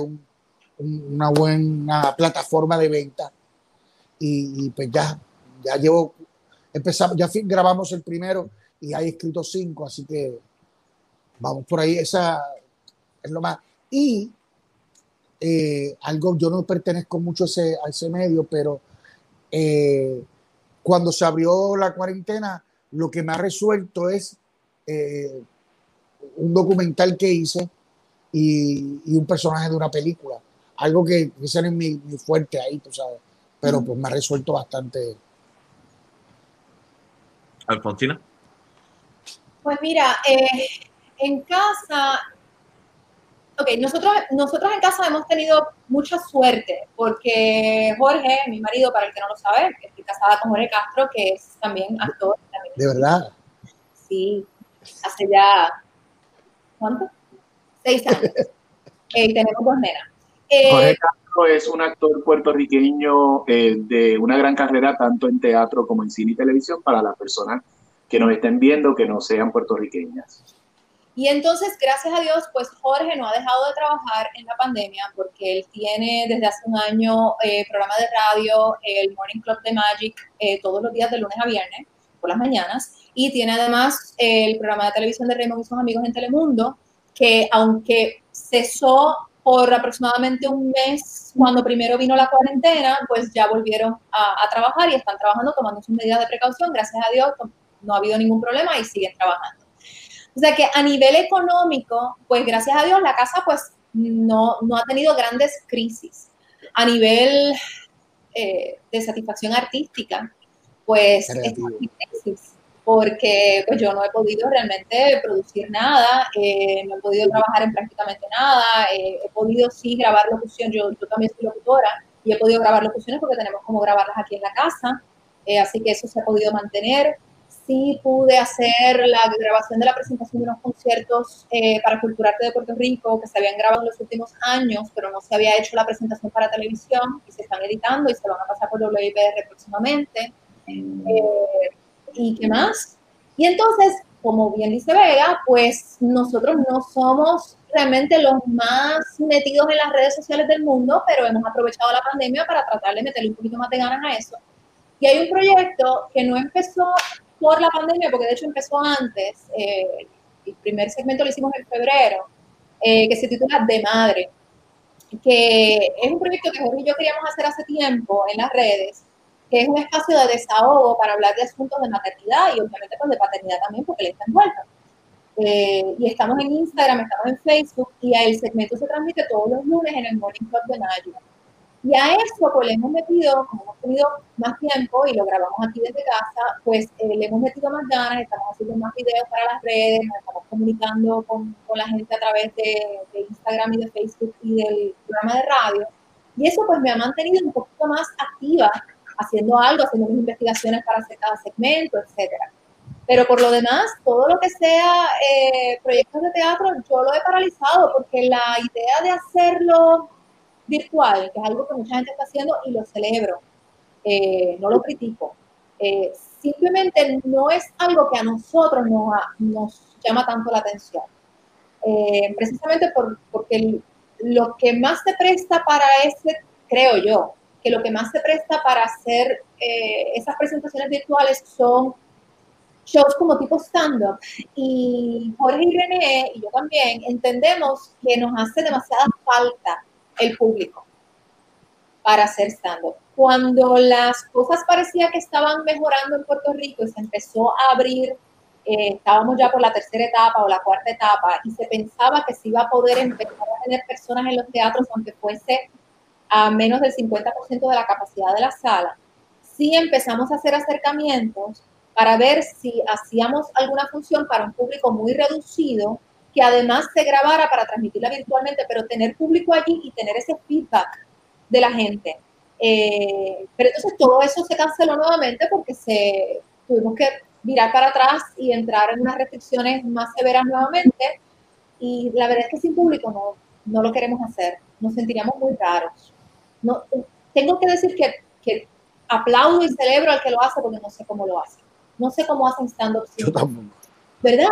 una buena plataforma de venta? Y, pues ya, ya llevo, empezamos, ya grabamos el primero y hay escrito cinco, así que vamos por ahí, esa es lo más. Y eh, algo, yo no pertenezco mucho a ese, a ese medio, pero eh, cuando se abrió la cuarentena, lo que me ha resuelto es eh, un documental que hice y, un personaje de una película. Algo que ese es mi, fuerte ahí, tú sabes. Pero pues me ha resuelto bastante. Alfonsina. Pues mira, en casa ok, nosotros, nosotros en casa hemos tenido mucha suerte porque Jorge, mi marido, para el que no lo sabe, estoy casada con Jorge Castro, que es también actor. ¿De verdad? Sí, hace ya, ¿cuánto? Seis años. eh, tenemos dos nenas. Eh, Jorge Castro es un actor puertorriqueño eh, de una gran carrera tanto en teatro como en cine y televisión para las personas que nos estén viendo que no sean puertorriqueñas. Y entonces, gracias a Dios, pues Jorge no ha dejado de trabajar en la pandemia porque él tiene desde hace un año eh, programa de radio, el Morning Club de Magic, eh, todos los días de lunes a viernes, por las mañanas, y tiene además el programa de televisión de Raymond y sus amigos en Telemundo, que aunque cesó por aproximadamente un mes cuando primero vino la cuarentena, pues ya volvieron a, a trabajar y están trabajando tomando sus medidas de precaución. Gracias a Dios no ha habido ningún problema y siguen trabajando. O sea que a nivel económico, pues gracias a Dios la casa pues no, no ha tenido grandes crisis. A nivel eh, de satisfacción artística, pues es crisis, porque pues yo no he podido realmente producir nada, eh, no he podido trabajar en prácticamente nada, eh, he podido sí grabar locución, yo, yo también soy locutora y he podido grabar locuciones porque tenemos como grabarlas aquí en la casa, así que eso se ha podido mantener sí pude hacer la grabación de la presentación de unos conciertos eh, para Culturarte de Puerto Rico que se habían grabado en los últimos años, pero no se había hecho la presentación para televisión y se están editando y se van a pasar por WIPR próximamente. Eh, ¿Y qué más? Y entonces, como bien dice Vega, pues nosotros no somos realmente los más metidos en las redes sociales del mundo, pero hemos aprovechado la pandemia para tratar de meterle un poquito más de ganas a eso. Y hay un proyecto que no empezó por la pandemia, porque de hecho empezó antes, eh, el primer segmento lo hicimos en febrero, eh, que se titula De Madre, que es un proyecto que Jorge y yo queríamos hacer hace tiempo en las redes, que es un espacio de desahogo para hablar de asuntos de maternidad y obviamente pues de paternidad también, porque le está envuelta. Eh, y estamos en Instagram, estamos en Facebook y el segmento se transmite todos los lunes en el Morning Club de Nayo. Y a eso pues le hemos metido, como hemos tenido más tiempo y lo grabamos aquí desde casa, pues eh, le hemos metido más ganas, estamos haciendo más videos para las redes, nos estamos comunicando con, con la gente a través de, Instagram y de Facebook y del programa de radio. Y eso pues me ha mantenido un poquito más activa, haciendo algo, haciendo mis investigaciones para hacer cada segmento, etcétera. Pero por lo demás, todo lo que sea eh, proyectos de teatro, yo lo he paralizado porque la idea de hacerlo virtual, que es algo que mucha gente está haciendo y lo celebro, eh, no lo critico. Eh, simplemente no es algo que a nosotros nos, nos llama tanto la atención. Eh, precisamente por, porque lo que más se presta para ese, creo yo, que lo que más se presta para hacer esas presentaciones virtuales son shows como tipo stand-up. Y Jorge y René, y yo también, entendemos que nos hace demasiada falta el público para hacer stand-up. Cuando las cosas parecía que estaban mejorando en Puerto Rico y se empezó a abrir, eh, estábamos ya por la tercera etapa o la cuarta etapa y se pensaba que se iba a poder empezar a tener personas en los teatros aunque fuese a menos del 50% de la capacidad de la sala, sí empezamos a hacer acercamientos para ver si hacíamos alguna función para un público muy reducido que además se grabara para transmitirla virtualmente, pero tener público allí y tener ese feedback de la gente. Eh, pero entonces todo eso se canceló nuevamente porque se tuvimos que virar para atrás y entrar en unas restricciones más severas nuevamente. y la verdad es que sin público no, no lo queremos hacer, nos sentiríamos muy raros. No, tengo que decir que, que aplaudo y celebro al que lo hace porque no sé cómo lo hace. No sé cómo hacen stand-up. Yo tampoco. ¿Verdad?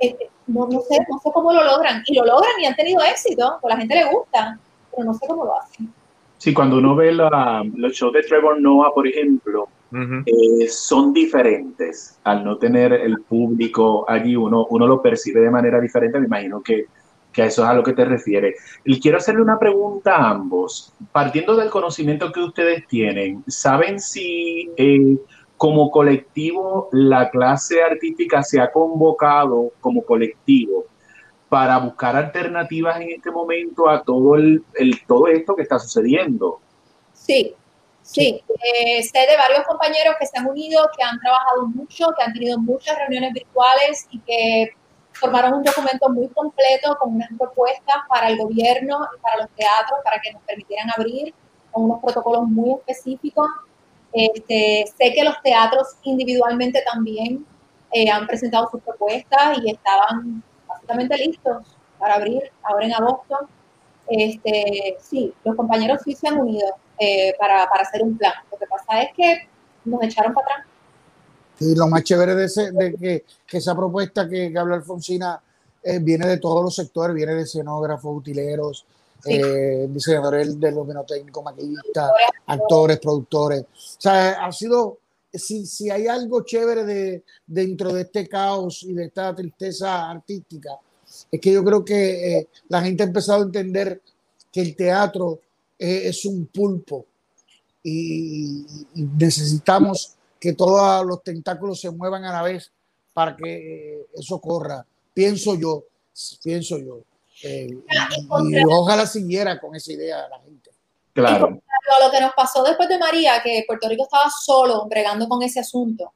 Eh, eh, no, no, sé, no sé cómo lo logran. Y lo logran y han tenido éxito, pues a la gente le gusta, pero no sé cómo lo hacen. Sí, cuando uno ve la, los shows de Trevor Noah, por ejemplo, eh, son diferentes. Al no tener el público allí, uno, uno lo percibe de manera diferente. Me imagino que, que a eso es a lo que te refieres. Y quiero hacerle una pregunta a ambos. Partiendo del conocimiento que ustedes tienen, ¿saben si eh, como colectivo la clase artística se ha convocado como colectivo para buscar alternativas en este momento a todo, el, el todo esto que está sucediendo? Sí, Sí, eh, sé de varios compañeros que se han unido, que han trabajado mucho, que han tenido muchas reuniones virtuales y que formaron un documento muy completo con unas propuestas para el gobierno y para los teatros para que nos permitieran abrir con unos protocolos muy específicos. Este, sé que los teatros individualmente también eh, han presentado sus propuestas y estaban básicamente listos para abrir ahora en agosto. Este, sí, los compañeros sí se han unido eh, para, para, hacer un plan. Lo que pasa es que nos echaron para atrás. Y lo más chévere de, ese, de que, que, esa propuesta que, que habla Alfonsina eh, viene de todos los sectores, viene de escenógrafos, utileros, sí. eh, diseñadores del dominio técnico, maquillistas, actores, productores. O sea, ha sido, si, si hay algo chévere de, dentro de este caos y de esta tristeza artística, es que yo creo que eh, la gente ha empezado a entender que el teatro eh, es un pulpo y, y, necesitamos que todos los tentáculos se muevan a la vez para que eh, eso corra. Pienso yo, pienso yo. Eh, y, y, ojalá siguiera con esa idea la gente. Claro. Lo que nos pasó después de María, que Puerto Rico estaba solo bregando con ese asunto.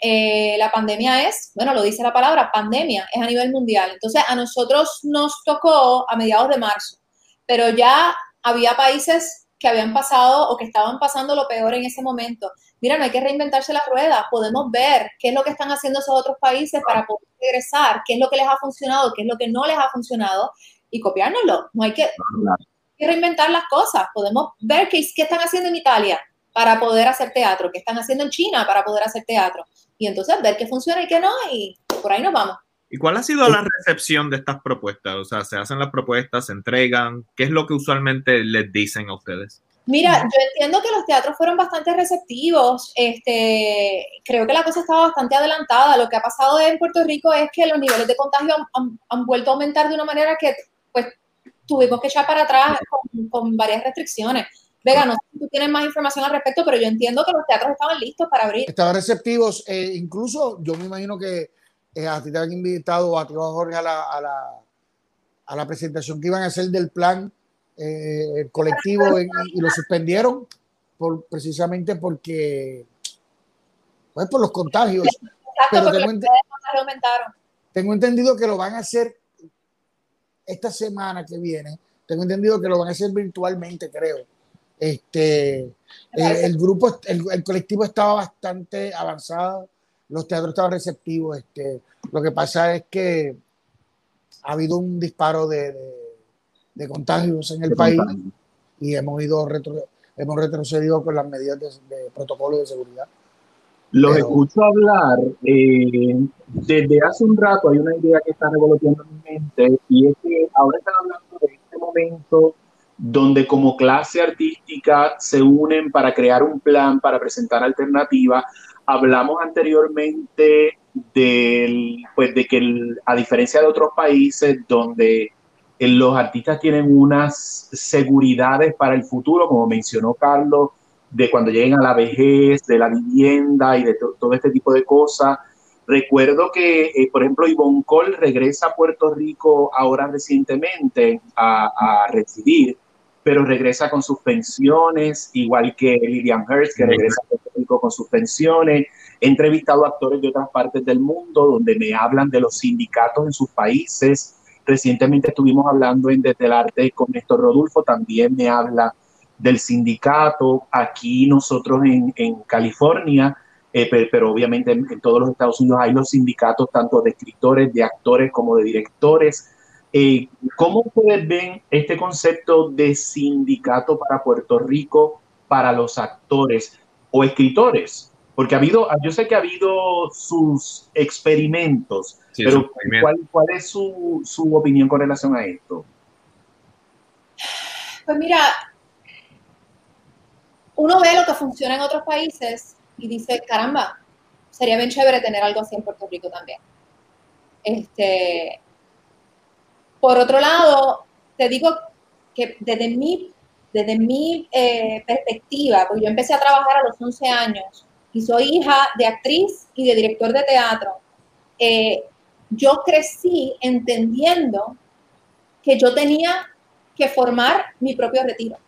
Eh, la pandemia es, bueno, lo dice la palabra, pandemia, es a nivel mundial. Entonces, a nosotros nos tocó a mediados de marzo, pero ya había países que habían pasado o que estaban pasando lo peor en ese momento. Mira, no hay que reinventarse la rueda, podemos ver qué es lo que están haciendo esos otros países para poder regresar, qué es lo que les ha funcionado, qué es lo que no les ha funcionado y copiárnoslo. No hay que, no hay que reinventar las cosas, podemos ver qué, qué están haciendo en Italia para poder hacer teatro, qué están haciendo en China para poder hacer teatro. Y entonces ver qué funciona y qué no, y por ahí nos vamos. ¿Y cuál ha sido la recepción de estas propuestas? O sea, se hacen las propuestas, se entregan. ¿Qué es lo que usualmente les dicen a ustedes? Mira, yo entiendo que los teatros fueron bastante receptivos. Este, creo que la cosa estaba bastante adelantada. Lo que ha pasado en Puerto Rico es que los niveles de contagio han, han, han vuelto a aumentar de una manera que, pues, tuvimos que echar para atrás con, con varias restricciones. Vega, no sé si tú tienes más información al respecto, pero yo entiendo que los teatros estaban listos para abrir. Estaban receptivos. Eh, incluso yo me imagino que eh, a ti te habían invitado a ti, Jorge, a la, a, la, a la presentación que iban a hacer del plan eh, colectivo y, y, lo suspendieron por, precisamente porque, pues por los contagios. Exacto, pero tengo, ent tengo entendido que lo van a hacer esta semana que viene. Tengo entendido que lo van a hacer virtualmente, creo. Este, eh, el grupo, el, el, colectivo estaba bastante avanzado, los teatros estaban receptivos. Este, lo que pasa es que ha habido un disparo de, de, de contagios en el de país contagio. y hemos ido retro, hemos retrocedido con las medidas de, protocolo de seguridad. Los Pero, escucho hablar eh, desde hace un rato. Hay una idea que está revoloteando en mi mente y es que ahora están hablando de este momento donde como clase artística se unen para crear un plan, para presentar alternativas. Hablamos anteriormente del, pues de que a diferencia de otros países donde los artistas tienen unas seguridades para el futuro, como mencionó Carlos, de cuando lleguen a la vejez, de la vivienda y de to todo este tipo de cosas. Recuerdo que, eh, por ejemplo, Ivonne Cole regresa a Puerto Rico ahora recientemente a, a residir pero regresa con sus pensiones, igual que Lillian Hurst, que regresa con sus pensiones. He entrevistado a actores de otras partes del mundo donde me hablan de los sindicatos en sus países. Recientemente estuvimos hablando en Desde el Arte con Néstor Rodulfo, también me habla del sindicato. Aquí nosotros en, en California, eh, pero, pero, obviamente en, en todos los Estados Unidos hay los sindicatos tanto de escritores, de actores como de directores Eh, ¿Cómo ustedes ven este concepto de sindicato para Puerto Rico para los actores o escritores? Porque ha habido, yo sé que ha habido sus experimentos, pero ¿cuál, ¿cuál, es su, su opinión con relación a esto? Pues mira, uno ve lo que funciona en otros países y dice, caramba, sería bien chévere tener algo así en Puerto Rico también. Este, por otro lado, te digo que desde mi, desde mi eh, perspectiva, porque yo empecé a trabajar a los 11 años y soy hija de actriz y de director de teatro, eh, yo crecí entendiendo que yo tenía que formar mi propio retiro,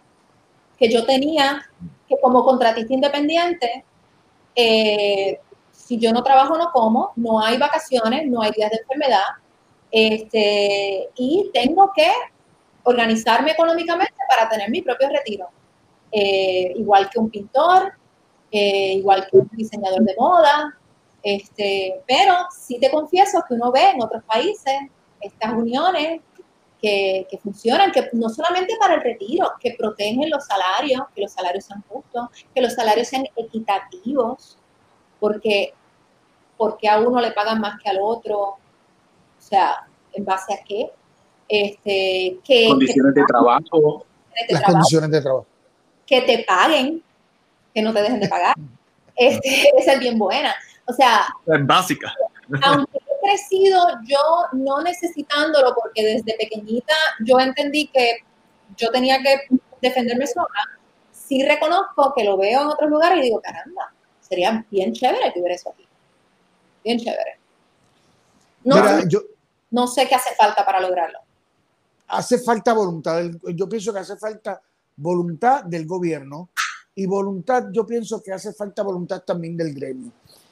que yo tenía que como contratista independiente, eh, si yo no trabajo no como, no hay vacaciones, no hay días de enfermedad, este, y tengo que organizarme económicamente para tener mi propio retiro. Eh, igual que un pintor, eh, igual que un diseñador de moda, este, pero sí te confieso que uno ve en otros países estas uniones que, que, funcionan, que no solamente para el retiro, que protegen los salarios, que los salarios sean justos, que los salarios sean equitativos, porque, porque a uno le pagan más que al otro, sea, ¿en base a qué? Este, que, condiciones de trabajo. Las condiciones de trabajo. Que te paguen, que no te dejen de pagar. Este, esa es bien buena. O sea, es básica. Aunque he crecido yo no necesitándolo, porque desde pequeñita yo entendí que yo tenía que defenderme sola, sí reconozco que lo veo en otros lugares y digo, caramba, sería bien chévere que hubiera eso aquí. Bien chévere. No, yo, no sé qué hace falta para lograrlo. Hace falta voluntad. Yo pienso que hace falta voluntad del gobierno y voluntad, yo pienso que hace falta voluntad también del gremio.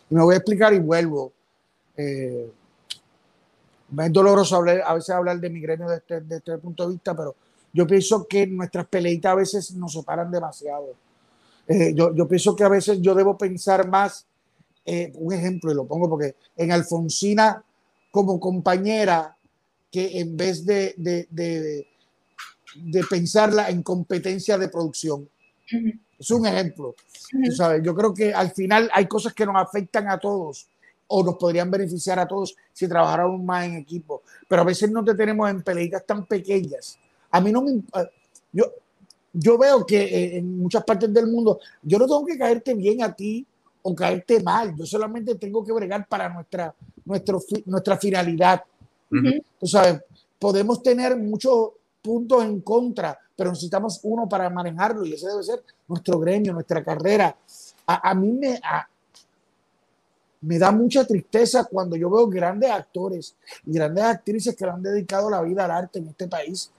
Y me voy a explicar y vuelvo. Eh, es doloroso hablar, a veces hablar de mi gremio desde, este punto de vista, pero yo pienso que nuestras peleitas a veces nos separan demasiado. Eh, yo, yo, pienso que a veces yo debo pensar más, eh, un ejemplo, y lo pongo porque en Alfonsina como compañera, que en vez de, de, de, de pensarla en competencia de producción. Es un ejemplo. sabes, yo creo que al final hay cosas que nos afectan a todos o nos podrían beneficiar a todos si trabajáramos más en equipo. Pero a veces no te tenemos en peleitas tan pequeñas. A mí no me... Yo, yo veo que eh, en muchas partes del mundo yo no tengo que caerte bien a ti o caerte mal. Yo solamente tengo que bregar para nuestra, nuestro, nuestra finalidad. Tú sabes, podemos tener muchos puntos en contra, pero necesitamos uno para manejarlo y ese debe ser nuestro gremio, nuestra carrera. A, a mí me, me da mucha tristeza cuando yo veo grandes actores y grandes actrices que le han dedicado la vida al arte en este país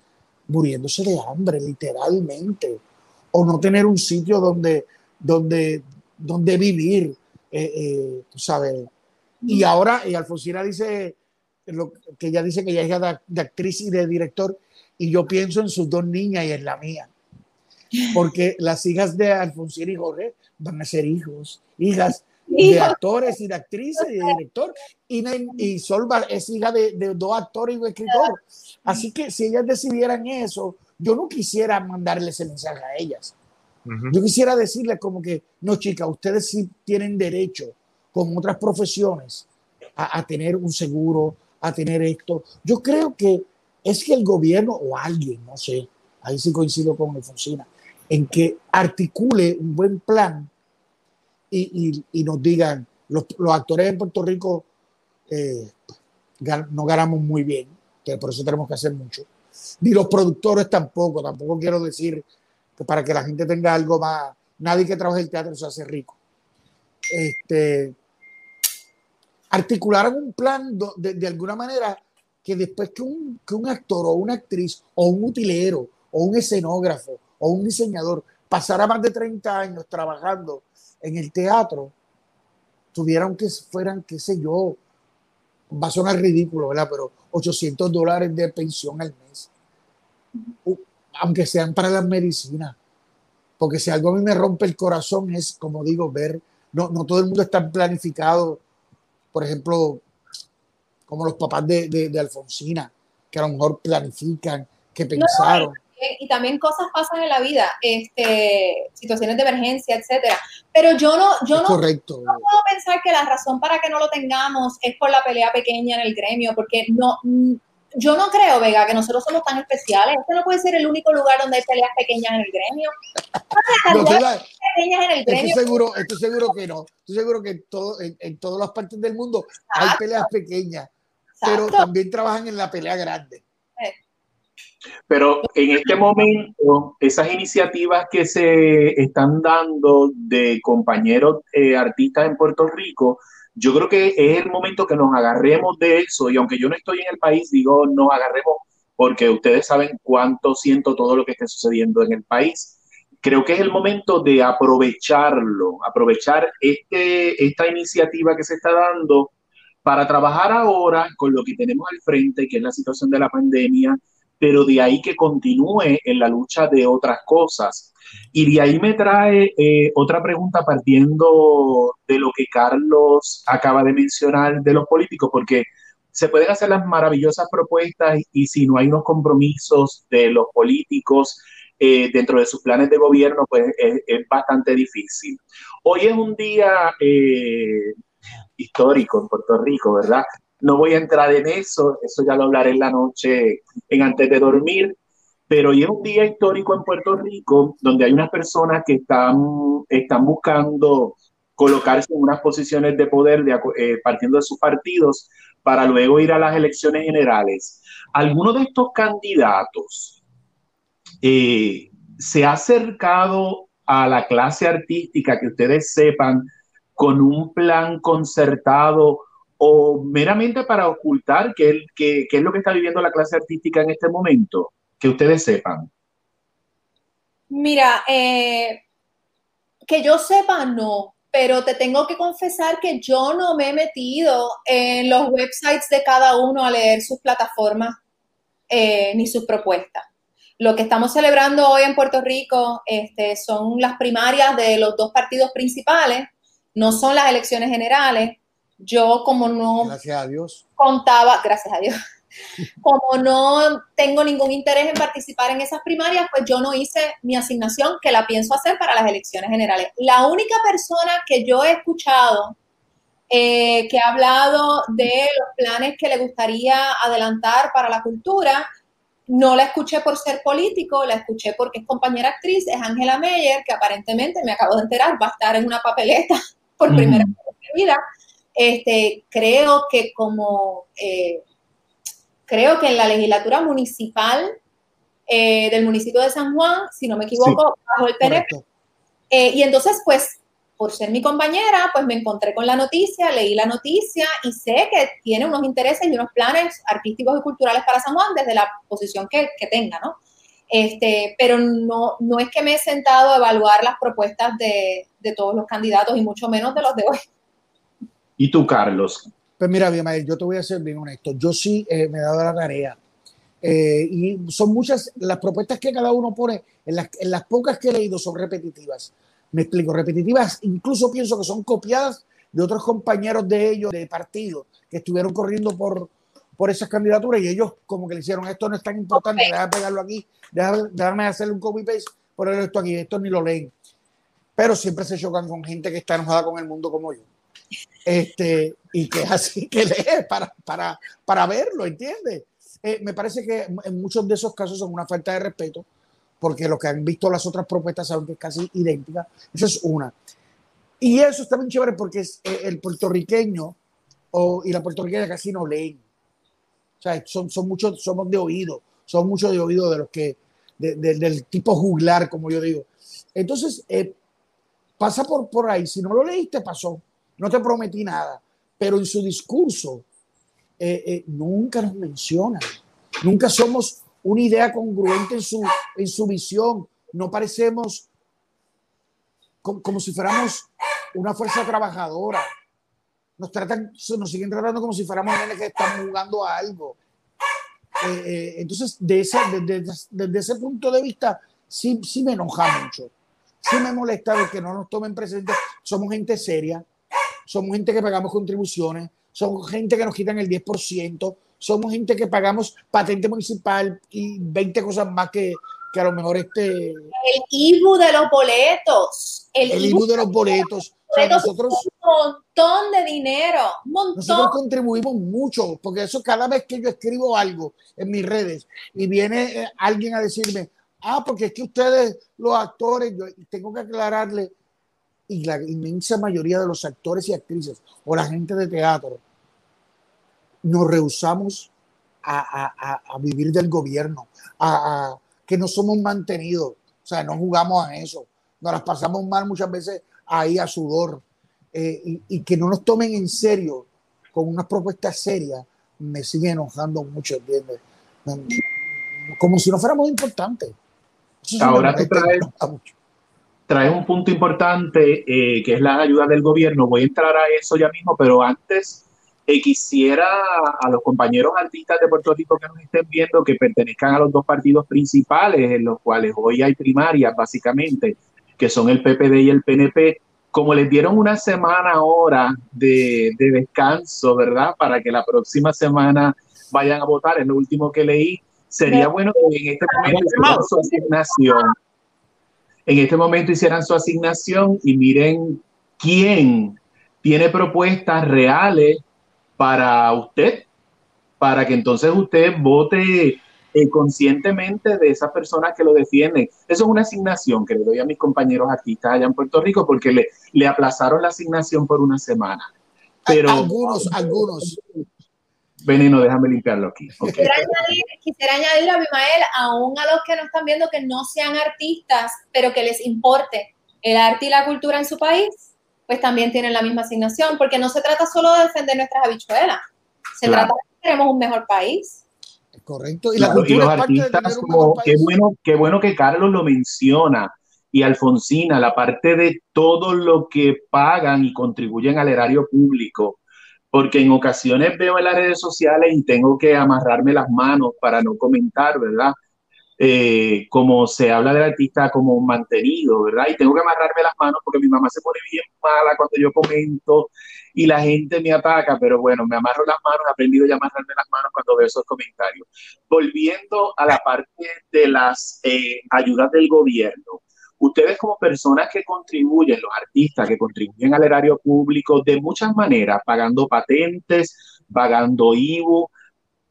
muriéndose de hambre, literalmente, o no tener un sitio donde, donde, donde vivir, eh, eh, tú sabes. Y ahora, y Alfonsina dice lo, que ella dice que ella es hija de, actriz y de director, y yo pienso en sus dos niñas y en la mía, porque las hijas de Alfonsina y Jorge van a ser hijos, hijas de actores y de actrices y de director. Y, y Solva es hija de, de, dos actores y un escritor. Así que si ellas decidieran eso, yo no quisiera mandarles ese mensaje a ellas. Yo quisiera decirles como que, no, chicas, ustedes sí tienen derecho, como otras profesiones, a, tener un seguro, a tener esto. Yo creo que es que el gobierno o alguien, no sé, ahí sí coincido con Alfonsina, en que articule un buen plan y, y, nos digan, los, los, actores en Puerto Rico eh, no ganamos muy bien, que por eso tenemos que hacer mucho. Ni los productores tampoco, tampoco quiero decir que para que la gente tenga algo más, nadie que trabaje el teatro se hace rico. Este, articularan un plan de, de, alguna manera que después que un, que un actor o una actriz o un utilero o un escenógrafo o un diseñador pasara más de 30 años trabajando en el teatro tuvieran que fueran, qué sé yo, va a sonar ridículo, ¿verdad? Pero 800 dólares de pensión al mes, aunque sean para las medicinas. Porque si algo a mí me rompe el corazón es, como digo, ver, no, no todo el mundo está planificado, por ejemplo, como los papás de, de, de Alfonsina, que a lo mejor planifican, que pensaron. y, también cosas pasan en la vida, este, situaciones de emergencia, etcétera. Pero yo no, yo no, correcto. no puedo pensar que la razón para que no lo tengamos es por la pelea pequeña en el gremio, porque no, yo no creo, Vega, que nosotros somos tan especiales. Este no puede ser el único lugar donde hay peleas pequeñas en el gremio. No, pequeñas en el gremio. Estoy seguro, estoy seguro que no. Estoy seguro que en, todo, en, todas las partes del mundo hay peleas pequeñas, pero también trabajan en la pelea grande. Pero en este momento, esas iniciativas que se están dando de compañeros eh, artistas en Puerto Rico, yo creo que es el momento que nos agarremos de eso y aunque yo no estoy en el país, digo, nos agarremos porque ustedes saben cuánto siento todo lo que está sucediendo en el país. Creo que es el momento de aprovecharlo, aprovechar este, esta iniciativa que se está dando para trabajar ahora con lo que tenemos al frente, que es la situación de la pandemia, pero de ahí que continúe en la lucha de otras cosas. Y de ahí me trae eh, otra pregunta partiendo de lo que Carlos acaba de mencionar de los políticos, porque se pueden hacer las maravillosas propuestas y si no hay unos compromisos de los políticos eh, dentro de sus planes de gobierno, pues es, bastante difícil. Hoy es un día eh, histórico en Puerto Rico, ¿verdad? No voy a entrar en eso, eso ya lo hablaré en la noche en antes de dormir, pero hoy es un día histórico en Puerto Rico donde hay unas personas que están, están buscando colocarse en unas posiciones de poder de, eh, partiendo de sus partidos para luego ir a las elecciones generales. ¿Alguno de estos candidatos eh, se ha acercado a la clase artística que ustedes sepan con un plan concertado o meramente para ocultar qué, es lo que está viviendo la clase artística en este momento? que ustedes sepan? Mira, eh, que yo sepa, no, pero te tengo que confesar que yo no me he metido en los websites de cada uno a leer sus plataformas eh, ni sus propuestas. Lo que estamos celebrando hoy en Puerto Rico este, son las primarias de los dos partidos principales, no son las elecciones generales. Yo como no gracias a Dios. contaba, gracias a Dios, como no tengo ningún interés en participar en esas primarias, pues yo no hice mi asignación que la pienso hacer para las elecciones generales. La única persona que yo he escuchado eh, que ha hablado de los planes que le gustaría adelantar para la cultura, no la escuché por ser político, la escuché porque es compañera actriz, es Angela Meyer, que aparentemente me acabo de enterar, va a estar en una papeleta por primera vez en mi vida. Este, creo que como eh, creo que en la legislatura municipal eh, del municipio de San Juan, si no me equivoco, bajo el PNP. Eh, y entonces, pues, por ser mi compañera, pues me encontré con la noticia, leí la noticia y sé que tiene unos intereses y unos planes artísticos y culturales para San Juan desde la posición que, que tenga, ¿no? Este, pero no, no es que me he sentado a evaluar las propuestas de, de todos los candidatos y mucho menos de los de hoy. ¿Y tú, Carlos? Pues mira, Abimael, yo te voy a ser bien honesto. Yo sí eh, me he dado la tarea. Eh, y son muchas, las propuestas que cada uno pone, en las, en las pocas que he leído son repetitivas. Me explico, repetitivas, incluso pienso que son copiadas de otros compañeros de ellos, de partido, que estuvieron corriendo por, por esas candidaturas y ellos como que le hicieron, esto no es tan importante, déjame pegarlo aquí, déjame, déjame hacerle un copy-paste, ponerlo esto aquí, esto ni lo leen. Pero siempre se chocan con gente que está enojada con el mundo como yo este, y que es así que lee para, para, para verlo, ¿entiendes? Eh, me parece que en muchos de esos casos son una falta de respeto, porque lo que han visto las otras propuestas saben que es casi idéntica. Esa es una. Y eso está bien chévere porque eh, el puertorriqueño o, y la puertorriqueña casi no leen. O sea, son, son muchos, somos de oído, son muchos de oído de los que, del tipo juglar, como yo digo. Entonces, eh, pasa por, por ahí. Si no lo leíste, pasó no te prometí nada, pero en su discurso eh, eh, nunca nos menciona, nunca somos una idea congruente en su, en su visión, no parecemos como, si fuéramos una fuerza trabajadora. Nos, tratan, nos siguen tratando como si fuéramos que estamos jugando a algo. Eh, entonces, de ese, desde, ese punto de vista, sí, sí me enoja mucho. Sí me molesta de que no nos tomen presente. Somos gente seria, somos gente que pagamos contribuciones, somos gente que nos quitan el 10%, somos gente que pagamos patente municipal y 20 cosas más que, que a lo mejor este... El IBU de los boletos. El, IBU de los boletos. O sea, nosotros, un montón de dinero, un montón. Nosotros contribuimos mucho, porque eso cada vez que yo escribo algo en mis redes y viene eh, alguien a decirme, ah, porque es que ustedes, los actores, yo tengo que aclararle, y la inmensa mayoría de los actores y actrices o la gente de teatro, nos rehusamos a, vivir del gobierno, a, que no somos mantenidos, o sea, no jugamos a eso, nos las pasamos mal muchas veces ahí a sudor, eh, y, y, que no nos tomen en serio con unas propuestas serias, me sigue enojando mucho, ¿entiendes? Como si no fuéramos importantes. Ahora tú traes, traes, un punto importante eh, que es la ayuda del gobierno. Voy a entrar a eso ya mismo, pero antes eh, quisiera a los compañeros artistas de Puerto Rico que nos estén viendo que pertenezcan a los dos partidos principales en los cuales hoy hay primarias, básicamente, que son el PPD y el PNP. Como les dieron una semana ahora de, de descanso, ¿verdad? Para que la próxima semana vayan a votar, es lo último que leí sería bueno que en este momento hicieran su asignación. En este momento hicieran su asignación y miren quién tiene propuestas reales para usted, para que entonces usted vote eh, conscientemente de esas personas que lo defienden. Eso es una asignación que le doy a mis compañeros artistas allá en Puerto Rico porque le, le aplazaron la asignación por una semana. Pero, algunos, algunos, Veneno, déjame limpiarlo aquí. Quisiera, añadir, quisiera añadirle a Abimael, aún a los que nos están viendo que no sean artistas, pero que les importe el arte y la cultura en su país, pues también tienen la misma asignación, porque no se trata solo de defender nuestras habichuelas, se trata de que queremos un mejor país. Correcto. Y, la los artistas, como, qué bueno, qué bueno que Carlos lo menciona y Alfonsina, la parte de todo lo que pagan y contribuyen al erario público porque en ocasiones veo en las redes sociales y tengo que amarrarme las manos para no comentar, ¿verdad? Eh, como se habla del artista como mantenido, ¿verdad? Y tengo que amarrarme las manos porque mi mamá se pone bien mala cuando yo comento y la gente me ataca, pero bueno, me amarro las manos, he aprendido a amarrarme las manos cuando veo esos comentarios. Volviendo a la parte de las eh, ayudas del gobierno, ustedes como personas que contribuyen, los artistas que contribuyen al erario público de muchas maneras, pagando patentes, pagando IVU,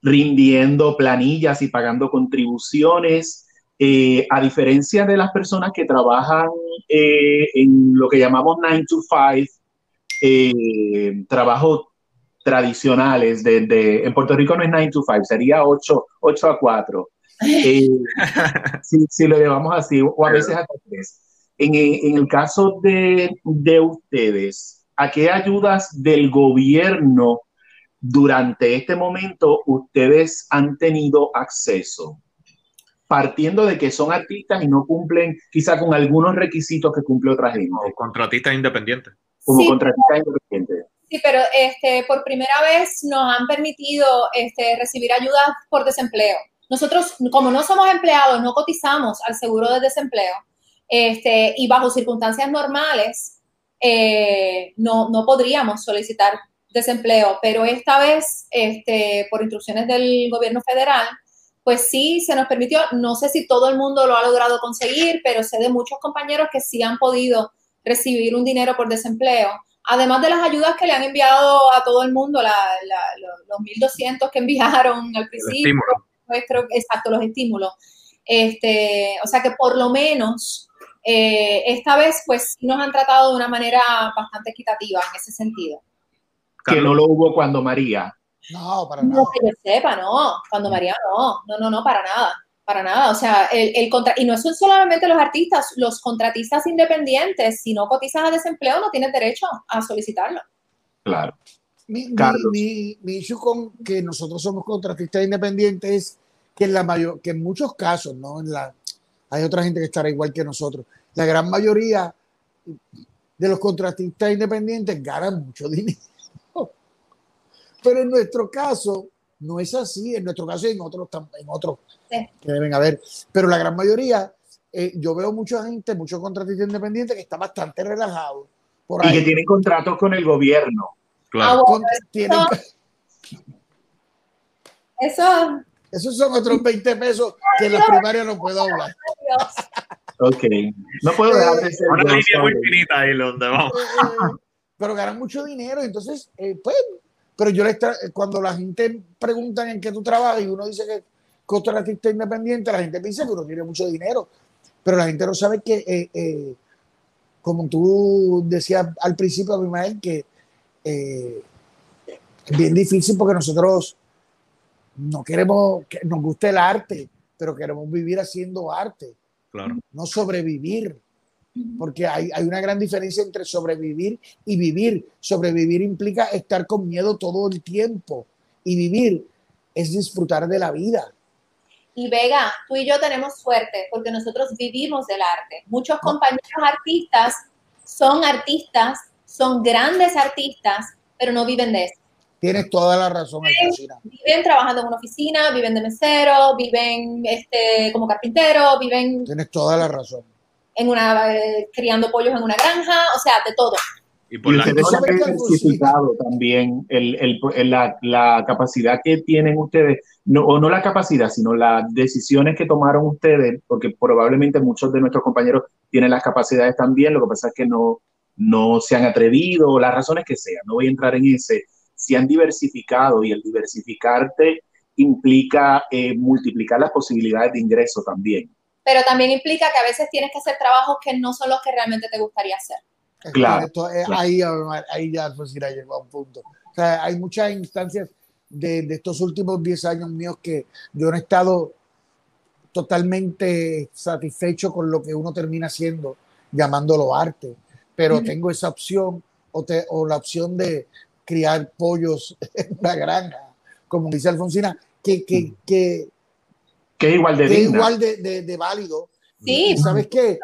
rindiendo planillas y pagando contribuciones, eh, a diferencia de las personas que trabajan eh, en lo que llamamos 9 to 5, eh, trabajos tradicionales, de, en Puerto Rico no es 9 to 5, sería 8, 8 a 4. Eh, si, lo llevamos así, o a veces hasta tres. En, en el caso de, de, ustedes, ¿a qué ayudas del gobierno durante este momento ustedes han tenido acceso? Partiendo de que son artistas y no cumplen quizá con algunos requisitos que cumple otra gente. Como contratistas independientes. Como contratistas independientes. Sí, pero este, por primera vez nos han permitido este, recibir ayudas por desempleo. Nosotros, como no somos empleados, no cotizamos al seguro de desempleo este, y bajo circunstancias normales eh, no, no podríamos solicitar desempleo, pero esta vez, este, por instrucciones del gobierno federal, pues sí se nos permitió, no sé si todo el mundo lo ha logrado conseguir, pero sé de muchos compañeros que sí han podido recibir un dinero por desempleo, además de las ayudas que le han enviado a todo el mundo, la, los 1.200 que enviaron al principio, nuestro, exacto, los estímulos. Este, o sea que por lo menos eh, esta vez pues nos han tratado de una manera bastante equitativa en ese sentido. Que no lo hubo cuando María. No, para nada. No que yo sepa, no. Cuando María no. No, no, no, para nada. Para nada. O sea, el, el contra y no son solamente los artistas, los contratistas independientes, si no cotizas a desempleo, no tienes derecho a solicitarlo. Claro. Mi, mi, mi, issue con que nosotros somos contratistas independientes es que en, la mayor, que en muchos casos, ¿no? En la, hay otra gente que estará igual que nosotros. La gran mayoría de los contratistas independientes ganan mucho dinero. Pero en nuestro caso no es así. En nuestro caso y en otros, en otros que deben haber. Pero la gran mayoría, eh, yo veo mucha gente, muchos contratistas independientes que están bastante relajados. Por y que tienen contratos con el gobierno. Claro. Ah, Eso. Esos son otros 20 pesos que en la primaria no puedo hablar. Ok. No puedo dejar de ser. Una línea muy finita ahí donde vamos. Eh, eh, pero ganan mucho dinero, entonces, eh, pues, pero yo les tra- cuando la gente pregunta en qué tú trabajas y uno dice que artista independiente, la gente piensa que uno tiene mucho dinero, pero la gente no sabe que, eh, eh, como tú decías al principio, Abimael, que eh, es bien difícil porque nosotros no queremos que nos guste el arte, pero queremos vivir haciendo arte, Claro. no sobrevivir porque hay, hay una gran diferencia entre sobrevivir y vivir. Sobrevivir implica estar con miedo todo el tiempo y vivir es disfrutar de la vida. Y Vega, tú y yo tenemos suerte porque nosotros vivimos del arte. Muchos compañeros artistas son artistas, son grandes artistas, pero no viven de eso. Tienes toda la razón. Viven trabajando en una oficina, viven de mesero, viven este, como carpintero, viven Tienes toda la razón. en una, eh, criando pollos en una granja, o sea, de todo. Y por Y la ustedes ¿No han sabes que algo diversificado también el, el- el- la, la capacidad que tienen ustedes, no, o no la capacidad, sino las decisiones que tomaron ustedes, porque probablemente muchos de nuestros compañeros tienen las capacidades también, lo que pasa es que no, no se han atrevido, las razones que sean, no voy a entrar en ese, se han diversificado y el diversificarte implica eh, multiplicar las posibilidades de ingreso también. Pero también implica que a veces tienes que hacer trabajos que no son los que realmente te gustaría hacer. Claro, eh, claro. Ahí, ahí ya Alfonsina llegó a un punto. O sea, hay muchas instancias de, de estos últimos 10 años míos que yo no he estado totalmente satisfecho con lo que uno termina haciendo, llamándolo arte, pero tengo esa opción o, te- o la opción de criar pollos en una granja, como dice Alfonsina, que, que, que, Que es igual de que igual de, de- de válido. Sí, Y sabes qué?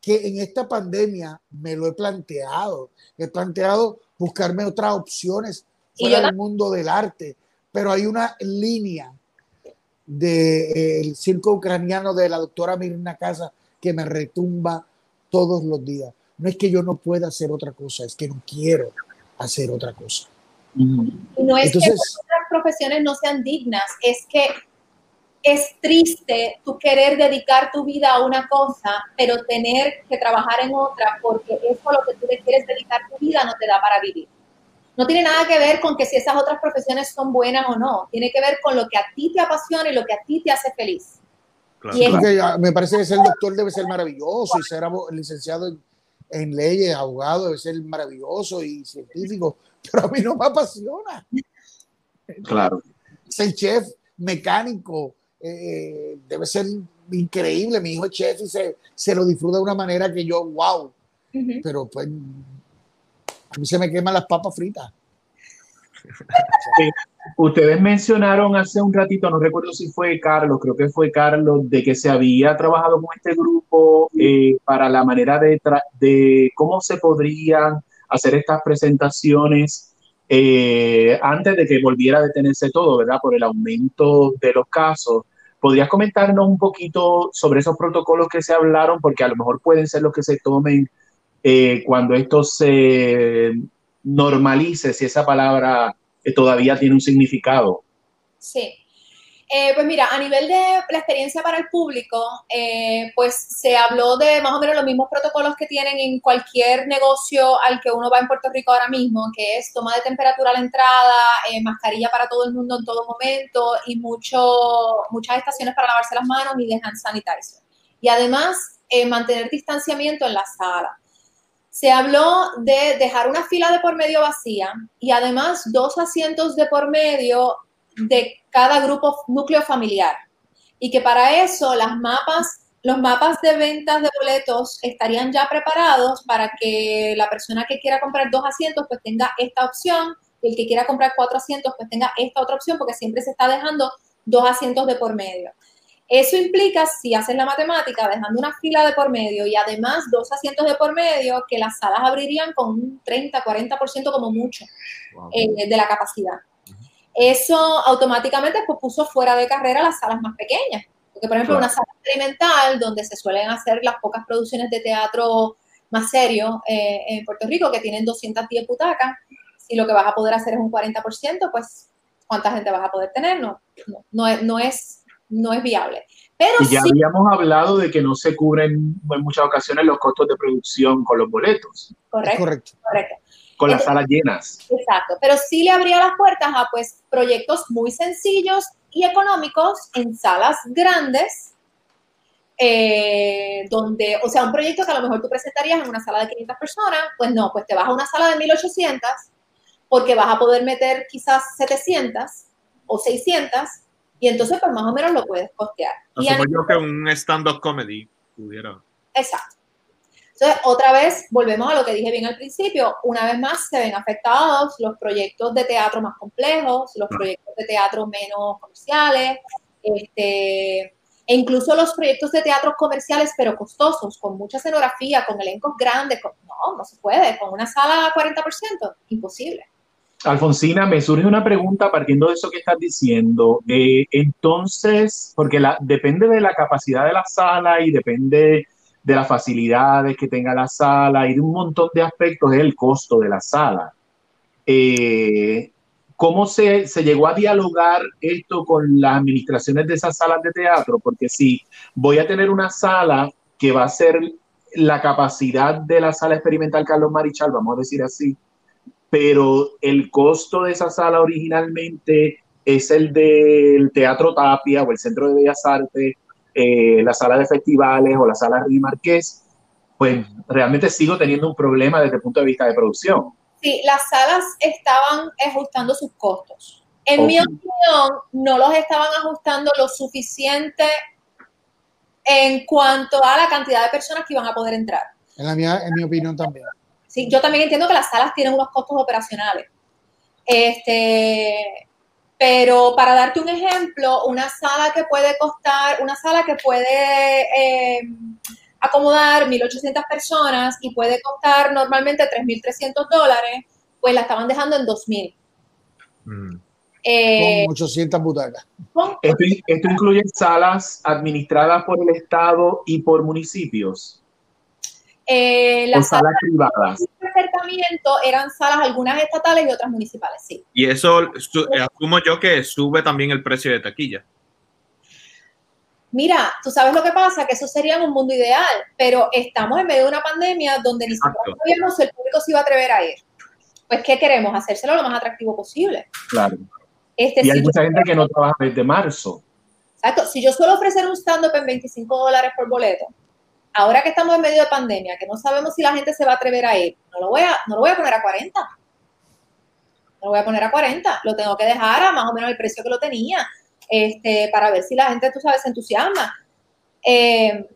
Que en esta pandemia me lo he planteado. He planteado buscarme otras opciones fuera del mundo del arte, pero hay una línea del circo ucraniano de la doctora Mirna Casa que me retumba todos los días. No es que yo no pueda hacer otra cosa, es que no quiero hacer otra cosa. Y no es que Entonces, otras profesiones no sean dignas, es que es triste tú querer dedicar tu vida a una cosa, pero tener que trabajar en otra, porque eso a lo que tú le quieres dedicar tu vida no te da para vivir. No tiene nada que ver con que si esas otras profesiones son buenas o no, tiene que ver con lo que a ti te apasiona y lo que a ti te hace feliz. Claro. Y ya me parece que ser doctor debe ser maravilloso y ser licenciado en, en leyes, abogado debe ser maravilloso y científico, pero a mí no me apasiona. Claro. ser chef, mecánico, eh, debe ser increíble. Mi hijo es chef y se, se lo disfruta de una manera que yo, wow, pero pues a mí se me queman las papas fritas. Ustedes mencionaron hace un ratito, no recuerdo si fue Carlos, creo que fue Carlos, de que se había trabajado con este grupo eh, para la manera de, cómo se podrían hacer estas presentaciones eh, antes de que volviera a detenerse todo, ¿verdad? Por el aumento de los casos. ¿Podrías comentarnos un poquito sobre esos protocolos que se hablaron? Porque a lo mejor pueden ser los que se tomen eh, cuando esto se normalice, si esa palabra todavía tiene un significado. Sí. Eh, pues mira, a nivel de la experiencia para el público, eh, pues se habló de más o menos los mismos protocolos que tienen en cualquier negocio al que uno va en Puerto Rico ahora mismo, que es toma de temperatura a la entrada, eh, mascarilla para todo el mundo en todo momento y mucho, muchas estaciones para lavarse las manos y de hand sanitizer. Y además, mantener distanciamiento en la sala. Se habló de dejar una fila de por medio vacía y además dos asientos de por medio de cada grupo núcleo familiar. Y que para eso las mapas, los mapas de ventas de boletos estarían ya preparados para que la persona que quiera comprar dos asientos pues tenga esta opción y el que quiera comprar cuatro asientos pues tenga esta otra opción porque siempre se está dejando dos asientos de por medio. Eso implica, si haces la matemática, dejando una fila de por medio y además dos asientos de por medio, que las salas abrirían con un 30, 40% como mucho Wow. eh, de la capacidad. Eso automáticamente pues, puso fuera de carrera las salas más pequeñas. Porque, por ejemplo, Claro. una sala experimental donde se suelen hacer las pocas producciones de teatro más serio eh, en Puerto Rico, que tienen 210 butacas, si lo que vas a poder hacer es un 40%, pues cuánta gente vas a poder tener, no, no, no, es, no, es, no es viable. Pero y ya sí, habíamos hablado de que no se cubren en muchas ocasiones los costos de producción con los boletos, correcto, correcto. correcto. con las salas llenas. Exacto, pero sí le abría las puertas a pues proyectos muy sencillos y económicos en salas grandes, eh, donde, o sea, un proyecto que a lo mejor tú presentarías en una sala de 500 personas, pues no, pues te vas a una sala de 1800 porque vas a poder meter quizás 700 o 600 y entonces pues más o menos lo puedes costear. Asumo yo que un stand-up comedy pudiera. Exacto. Entonces, otra vez, volvemos a lo que dije bien al principio, una vez más se ven afectados los proyectos de teatro más complejos, los proyectos de teatro menos comerciales, este, e incluso los proyectos de teatro comerciales pero costosos, con mucha escenografía, con elencos grandes, con- no, no se puede, con una sala a 40%, imposible. Alfonsina, me surge una pregunta partiendo de eso que estás diciendo. Entonces, porque depende de la capacidad de la sala y depende de las facilidades que tenga la sala y de un montón de aspectos del costo de la sala. Eh, ¿Cómo se, se llegó a dialogar esto con las administraciones de esas salas de teatro? Porque si voy a tener una sala que va a ser la capacidad de la sala experimental Carlos Marichal, vamos a decir así, pero el costo de esa sala originalmente es el del Teatro Tapia o el Centro de Bellas Artes, eh, la sala de festivales o la sala Rey Marqués, pues realmente sigo teniendo un problema desde el punto de vista de producción. Sí, las salas estaban ajustando sus costos. En mi opinión, no los estaban ajustando lo suficiente en cuanto a la cantidad de personas que iban a poder entrar. En, la mía, en mi opinión también. Sí, yo también entiendo que las salas tienen unos costos operacionales. Este, pero para darte un ejemplo, una sala que puede costar, una sala que puede eh, acomodar 1.800 personas y puede costar normalmente 3.300 dólares, pues la estaban dejando en 2.000. Mm. Eh, Con 800 butacas. esto incluye salas administradas por el Estado y por municipios eh, las salas salas privadas. de acercamiento eran salas, algunas estatales y otras municipales, sí. Y eso su- eh, asumo yo que sube también el precio de taquilla. Mira, tú sabes lo que pasa, que eso sería en un mundo ideal, pero estamos en medio de una pandemia donde ni siquiera sabíamos si el público se iba a atrever a ir. Pues, ¿qué queremos? Hacérselo lo más atractivo posible. Claro. Este, Y si hay mucha gente que no trabaja desde marzo. Exacto, si yo suelo ofrecer un stand-up en 25 dólares por boleto, ahora que estamos en medio de pandemia, que no sabemos si la gente se va a atrever a ir, no lo voy a, no lo voy a poner a 40. No lo voy a poner a 40, lo tengo que dejar a más o menos el precio que lo tenía, este, para ver si la gente, tú sabes, se entusiasma. Eh,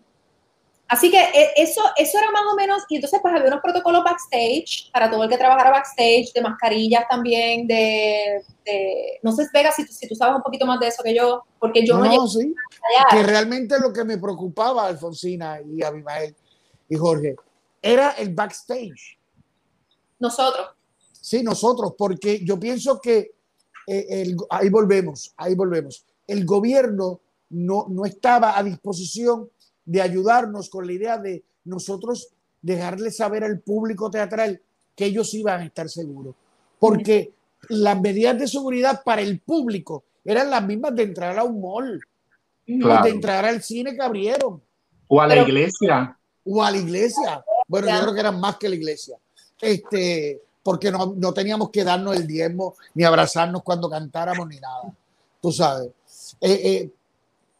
así que eh, eso, eso era más o menos, y entonces pues había unos protocolos backstage, para todo el que trabajara backstage, de mascarillas también, de, de- no sé, Vega, si, tú- si tú sabes un poquito más de eso que yo, porque yo no, No, sí. Que realmente lo que me preocupaba, Alfonsina y Abimael y Jorge, era el backstage. Nosotros. Sí, nosotros, porque yo pienso que eh, el- ahí volvemos, ahí volvemos. El gobierno no, no estaba a disposición de ayudarnos con la idea de nosotros dejarle saber al público teatral que ellos iban a estar seguros. Porque las medidas de seguridad para el público eran las mismas de entrar a un mall, o Claro. de entrar al cine que abrieron, O a la Pero- iglesia. o a la iglesia. Bueno, yo creo que eran más que la iglesia. Este, porque no, no teníamos que darnos el diezmo, ni abrazarnos cuando cantáramos, ni nada. Tú sabes. Eh, eh,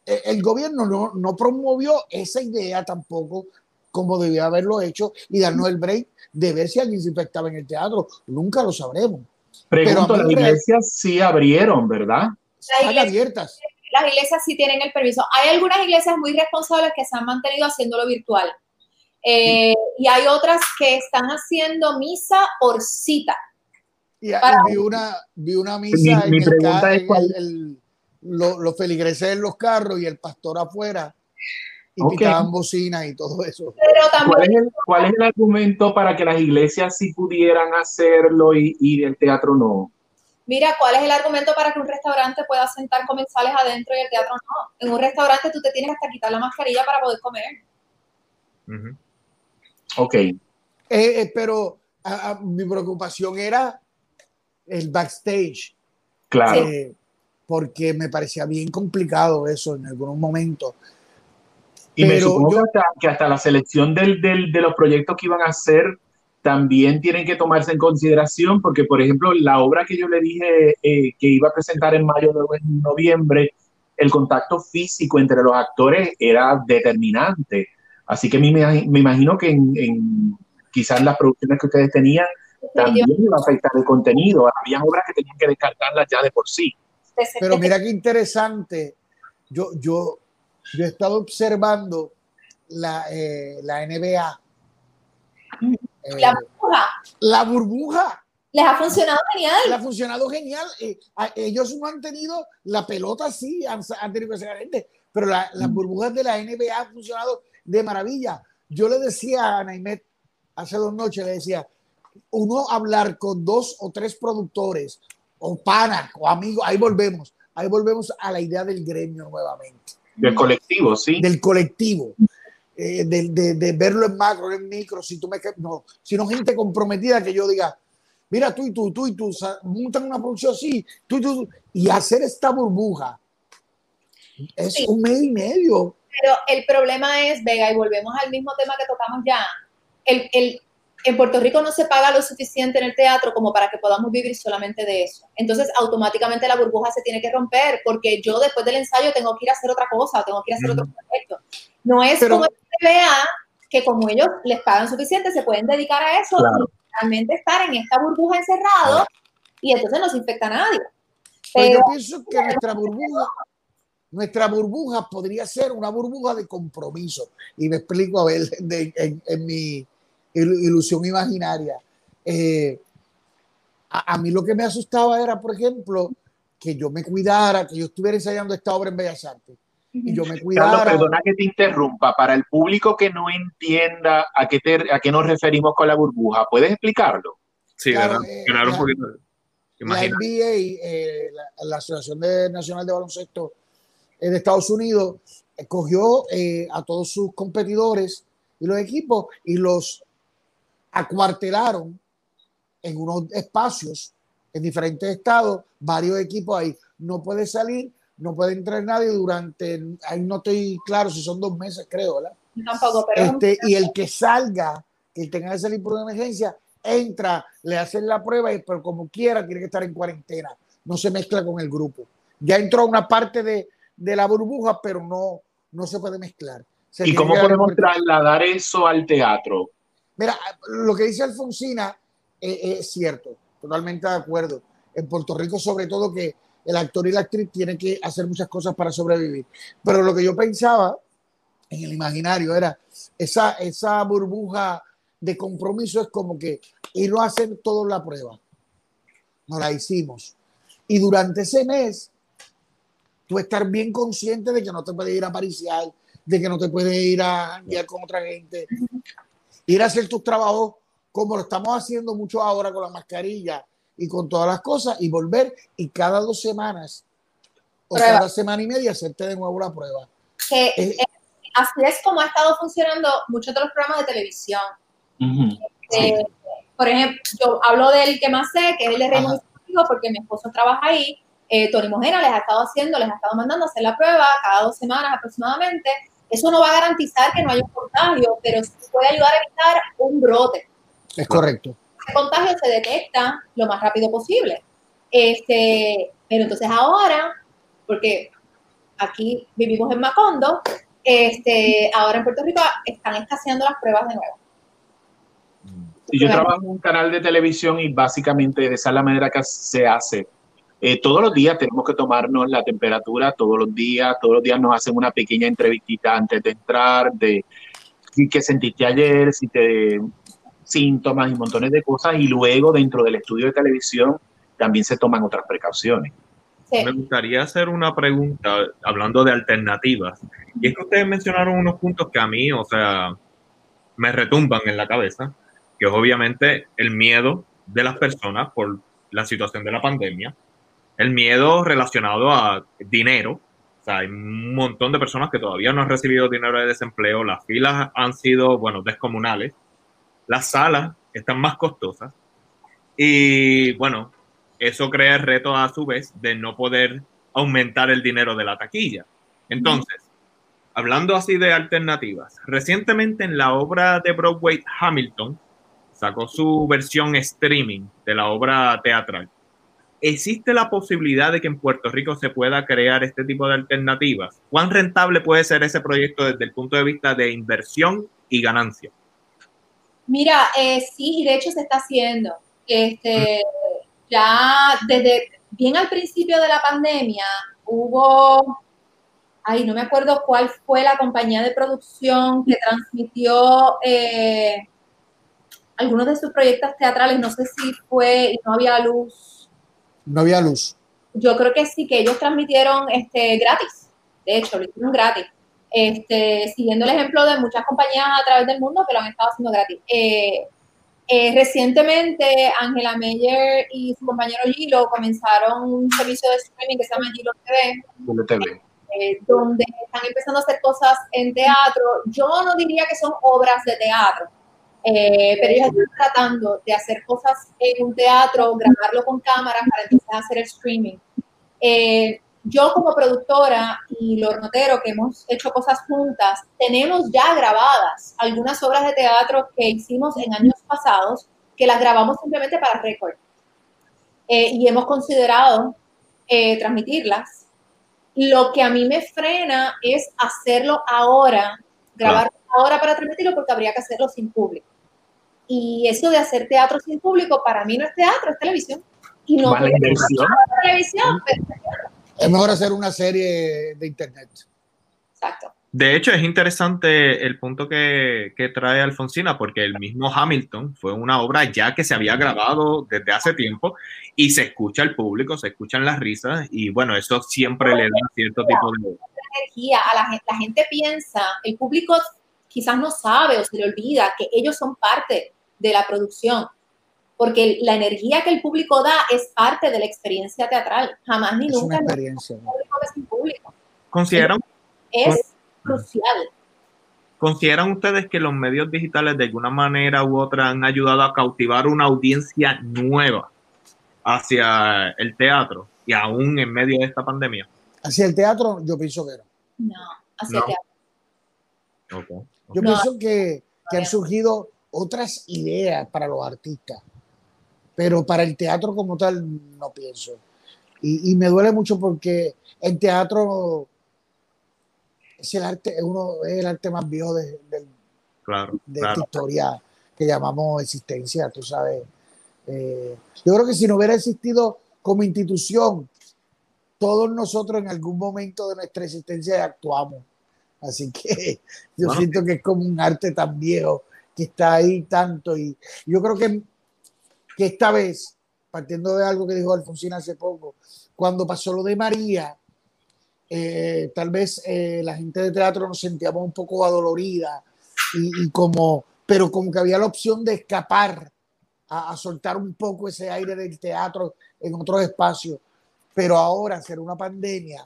el gobierno no, no promovió esa idea tampoco como debía haberlo hecho y darnos el break de ver si alguien se infectaba en el teatro. Nunca lo sabremos. Pregunto, las iglesias sí abrieron, ¿verdad? Están iglesia- abiertas. Las iglesias sí tienen el permiso. Hay algunas iglesias muy responsables que se han mantenido haciéndolo virtual. Eh, y hay otras que están haciendo misa por cita. Y, y Para- vi, una, vi una Mi- misa mi en, el, pregunta es cuál- el- el- lo- los feligreses en los carros y el pastor afuera y Ok. picaban bocinas y todo eso. Pero ¿Cuál también es, el, cuál es el argumento para que las iglesias sí pudieran hacerlo y, y el teatro no? Mira, ¿cuál es el argumento para que un restaurante pueda sentar comensales adentro y el teatro no? En un restaurante tú te tienes hasta quitar la mascarilla para poder comer. Ujú. Ok. Eh, eh, pero a- a- mi preocupación era el backstage. Claro. Eh, porque me parecía bien complicado eso en algunos momentos. Y me Pero supongo yo- que, hasta, que hasta la selección del, del- de los proyectos que iban a hacer también tienen que tomarse en consideración, porque, por ejemplo, la obra que yo le dije eh, que iba a presentar en mayo o en noviembre, el contacto físico entre los actores era determinante. Así que a mí me, me imagino que en, en quizás las producciones que ustedes tenían también iba a afectar el contenido. Había obras que tenían que descartarlas ya de por sí. Pero mira qué interesante. Yo, yo, yo he estado observando la, eh, la NBA. Eh, La burbuja la burbuja les ha funcionado genial. le ha funcionado genial. Eh, a- ellos no han tenido la pelota, sí, han, han tenido que ser gente, pero la- las burbujas de la NBA han funcionado de maravilla. Yo le decía a Naimet hace dos noches, le decía, uno hablar con dos o tres productores o panas o amigos, ahí volvemos, ahí volvemos a la idea del gremio nuevamente Del colectivo, sí. del colectivo, eh, de, de- de verlo en macro, en micro, si tú me no, sino gente comprometida que yo diga, mira tú y tú, tú y tú, montan una producción así, tú y tú, y hacer esta burbuja es Sí. un mes y medio. Pero el problema es, Vega, y volvemos al mismo tema que tocamos ya, el, el- en Puerto Rico no se paga lo suficiente en el teatro como para que podamos vivir solamente de eso. Entonces, automáticamente la burbuja se tiene que romper, porque yo después del ensayo tengo que ir a hacer otra cosa, tengo que ir a hacer otro proyecto. No es Pero- como se vea que como ellos les pagan suficiente, se pueden dedicar a eso Claro. y realmente estar en esta burbuja encerrado y entonces no se infecta a nadie. Pero Pero yo pienso que nuestra burbuja, nuestra burbuja podría ser una burbuja de compromiso. Y me explico, a ver, de- en, en mi ilusión imaginaria. Eh, a, a mí lo que me asustaba era, por ejemplo, que yo me cuidara, que yo estuviera ensayando esta obra en Bellas Artes. Y yo me Carlos, cuidara. perdona que te interrumpa. Para el público que no entienda a qué, te- a qué nos referimos con la burbuja, ¿puedes explicarlo? Sí, Claro, ganar, eh, un la-. NBA, eh, la, la Asociación de- Nacional de Baloncesto eh, de Estados Unidos, eh, cogió eh, a todos sus competidores y los equipos y los acuartelaron en unos espacios en diferentes estados, varios equipos ahí. No puede salir, no puede entrar nadie durante, ahí no estoy claro si son dos meses, creo, ¿verdad? tampoco, pero Este, y el que salga, que tenga que salir por una emergencia, entra, le hacen la prueba, y, pero como quiera, tiene que estar en cuarentena. No se mezcla con el grupo. Ya entró a una parte de, de la burbuja, pero no, no se puede mezclar. Se ¿Y cómo podemos trasladar eso al teatro? Mira, lo que dice Alfonsina eh, es cierto, totalmente de acuerdo. En Puerto Rico, sobre todo, que el actor y la actriz tienen que hacer muchas cosas para sobrevivir. Pero lo que yo pensaba en el imaginario era esa, esa burbuja de compromiso es como que irnos a hacer toda la prueba. Nos la hicimos. Y durante ese mes, tú estar bien consciente de que no te puedes ir a pariciar, de que no te puedes ir a guiar con otra gente, ir a hacer tus trabajos como lo estamos haciendo mucho ahora con la mascarilla y con todas las cosas y volver y cada dos semanas o Prueba. cada semana y media hacerte de nuevo la prueba. que Eh, eh, así es como ha estado funcionando muchos de los programas de televisión. Ujú. Eh, Por ejemplo, yo hablo del que más sé, que es el de Ajá. Santiago, porque mi esposo trabaja ahí. Eh, Tony Mojena les ha estado haciendo, les ha estado mandando a hacer la prueba cada dos semanas aproximadamente. Eso no va a garantizar que no haya un contagio, pero sí puede ayudar a evitar un brote. Es correcto. Ese contagio se detecta lo más rápido posible. Este, pero entonces ahora, porque aquí vivimos en Macondo, este, ahora en Puerto Rico están escaseando las pruebas de nuevo. Y yo trabajo en un canal de televisión y básicamente esa es la manera que se hace. Eh, todos los días tenemos que tomarnos la temperatura, todos los días, todos los días nos hacen una pequeña entrevistita antes de entrar, de qué- sentiste ayer, si te síntomas y montones de cosas, y luego dentro del estudio de televisión también se toman otras precauciones. Sí. Me gustaría hacer una pregunta hablando de alternativas. Y es que ustedes mencionaron unos puntos que a mí, o sea, me retumban en la cabeza, que es obviamente el miedo de las personas por la situación de la pandemia, el miedo relacionado a dinero. O sea, hay un montón de personas que todavía no han recibido dinero de desempleo, las filas han sido, bueno, descomunales, las salas están más costosas y, bueno, eso crea el reto a su vez de no poder aumentar el dinero de la taquilla. Entonces, hablando así de alternativas, recientemente en la obra de Broadway Hamilton sacó su versión streaming de la obra teatral. ¿Existe la posibilidad de que en Puerto Rico se pueda crear este tipo de alternativas? ¿Cuán rentable puede ser ese proyecto desde el punto de vista de inversión y ganancia? Mira, eh, sí, y de hecho se está haciendo. Este, ya desde bien al principio de la pandemia hubo, ay, no me acuerdo cuál fue la compañía de producción que transmitió eh, algunos de sus proyectos teatrales, no sé si fue y no había luz. No había luz. Yo creo que sí, que ellos transmitieron este, gratis, de hecho, lo hicieron gratis. Este, siguiendo el ejemplo de muchas compañías a través del mundo que lo han estado haciendo gratis. Eh, eh, recientemente, Angela Meyer y su compañero Gilo comenzaron un servicio de streaming que se llama Gilo TV, eh, donde están empezando a hacer cosas en teatro. Yo no diría que son obras de teatro, eh, pero ellos están tratando de hacer cosas en un teatro, grabarlo con cámaras para a hacer el streaming yo como productora y los Notero, que hemos hecho cosas juntas, tenemos ya grabadas algunas obras de teatro que hicimos en años pasados, que las grabamos simplemente para récord. Eh, y hemos considerado eh, transmitirlas. Lo que a mí me frena es hacerlo ahora, grabar ahora para transmitirlo, porque habría que hacerlo sin público. Y eso de hacer teatro sin público, para mí no es teatro, es televisión. Y no es televisión, es mejor hacer una serie de internet. Exacto. De hecho, es interesante el punto que, que, trae Alfonsina, porque el mismo Hamilton fue una obra ya que se había grabado desde hace tiempo y se escucha al público, se escuchan las risas y bueno, eso siempre le da cierto tipo de... Energía. A la gente, la gente piensa, el público quizás no sabe o se le olvida que ellos son parte de la producción porque la energía que el público da es parte de la experiencia teatral. Jamás ni es nunca. Una experiencia. público. ¿Consideran, es, crucial. ¿Consideran ustedes que los medios digitales de alguna manera u otra han ayudado a cautivar una audiencia nueva hacia el teatro y aún en medio de esta pandemia? Hacia el teatro, yo pienso que no. No, hacia el teatro. Yo pienso que, que han surgido otras ideas para los artistas pero para el teatro como tal no pienso. Y, me duele mucho porque el teatro es el arte, uno, es el arte más viejo de, de, de esta historia que llamamos existencia, tú sabes. Eh, yo creo que si no hubiera existido como institución, todos nosotros en algún momento de nuestra existencia actuamos. Así que yo siento que es como un arte tan viejo que está ahí tanto. Y yo creo que que esta vez, partiendo de algo que dijo Alfonsina hace poco, cuando pasó lo de María, eh, tal vez eh, la gente de teatro nos sentíamos un poco adolorida y, como, pero como que había la opción de escapar a, soltar un poco ese aire del teatro en otros espacios. Pero ahora, ser una pandemia,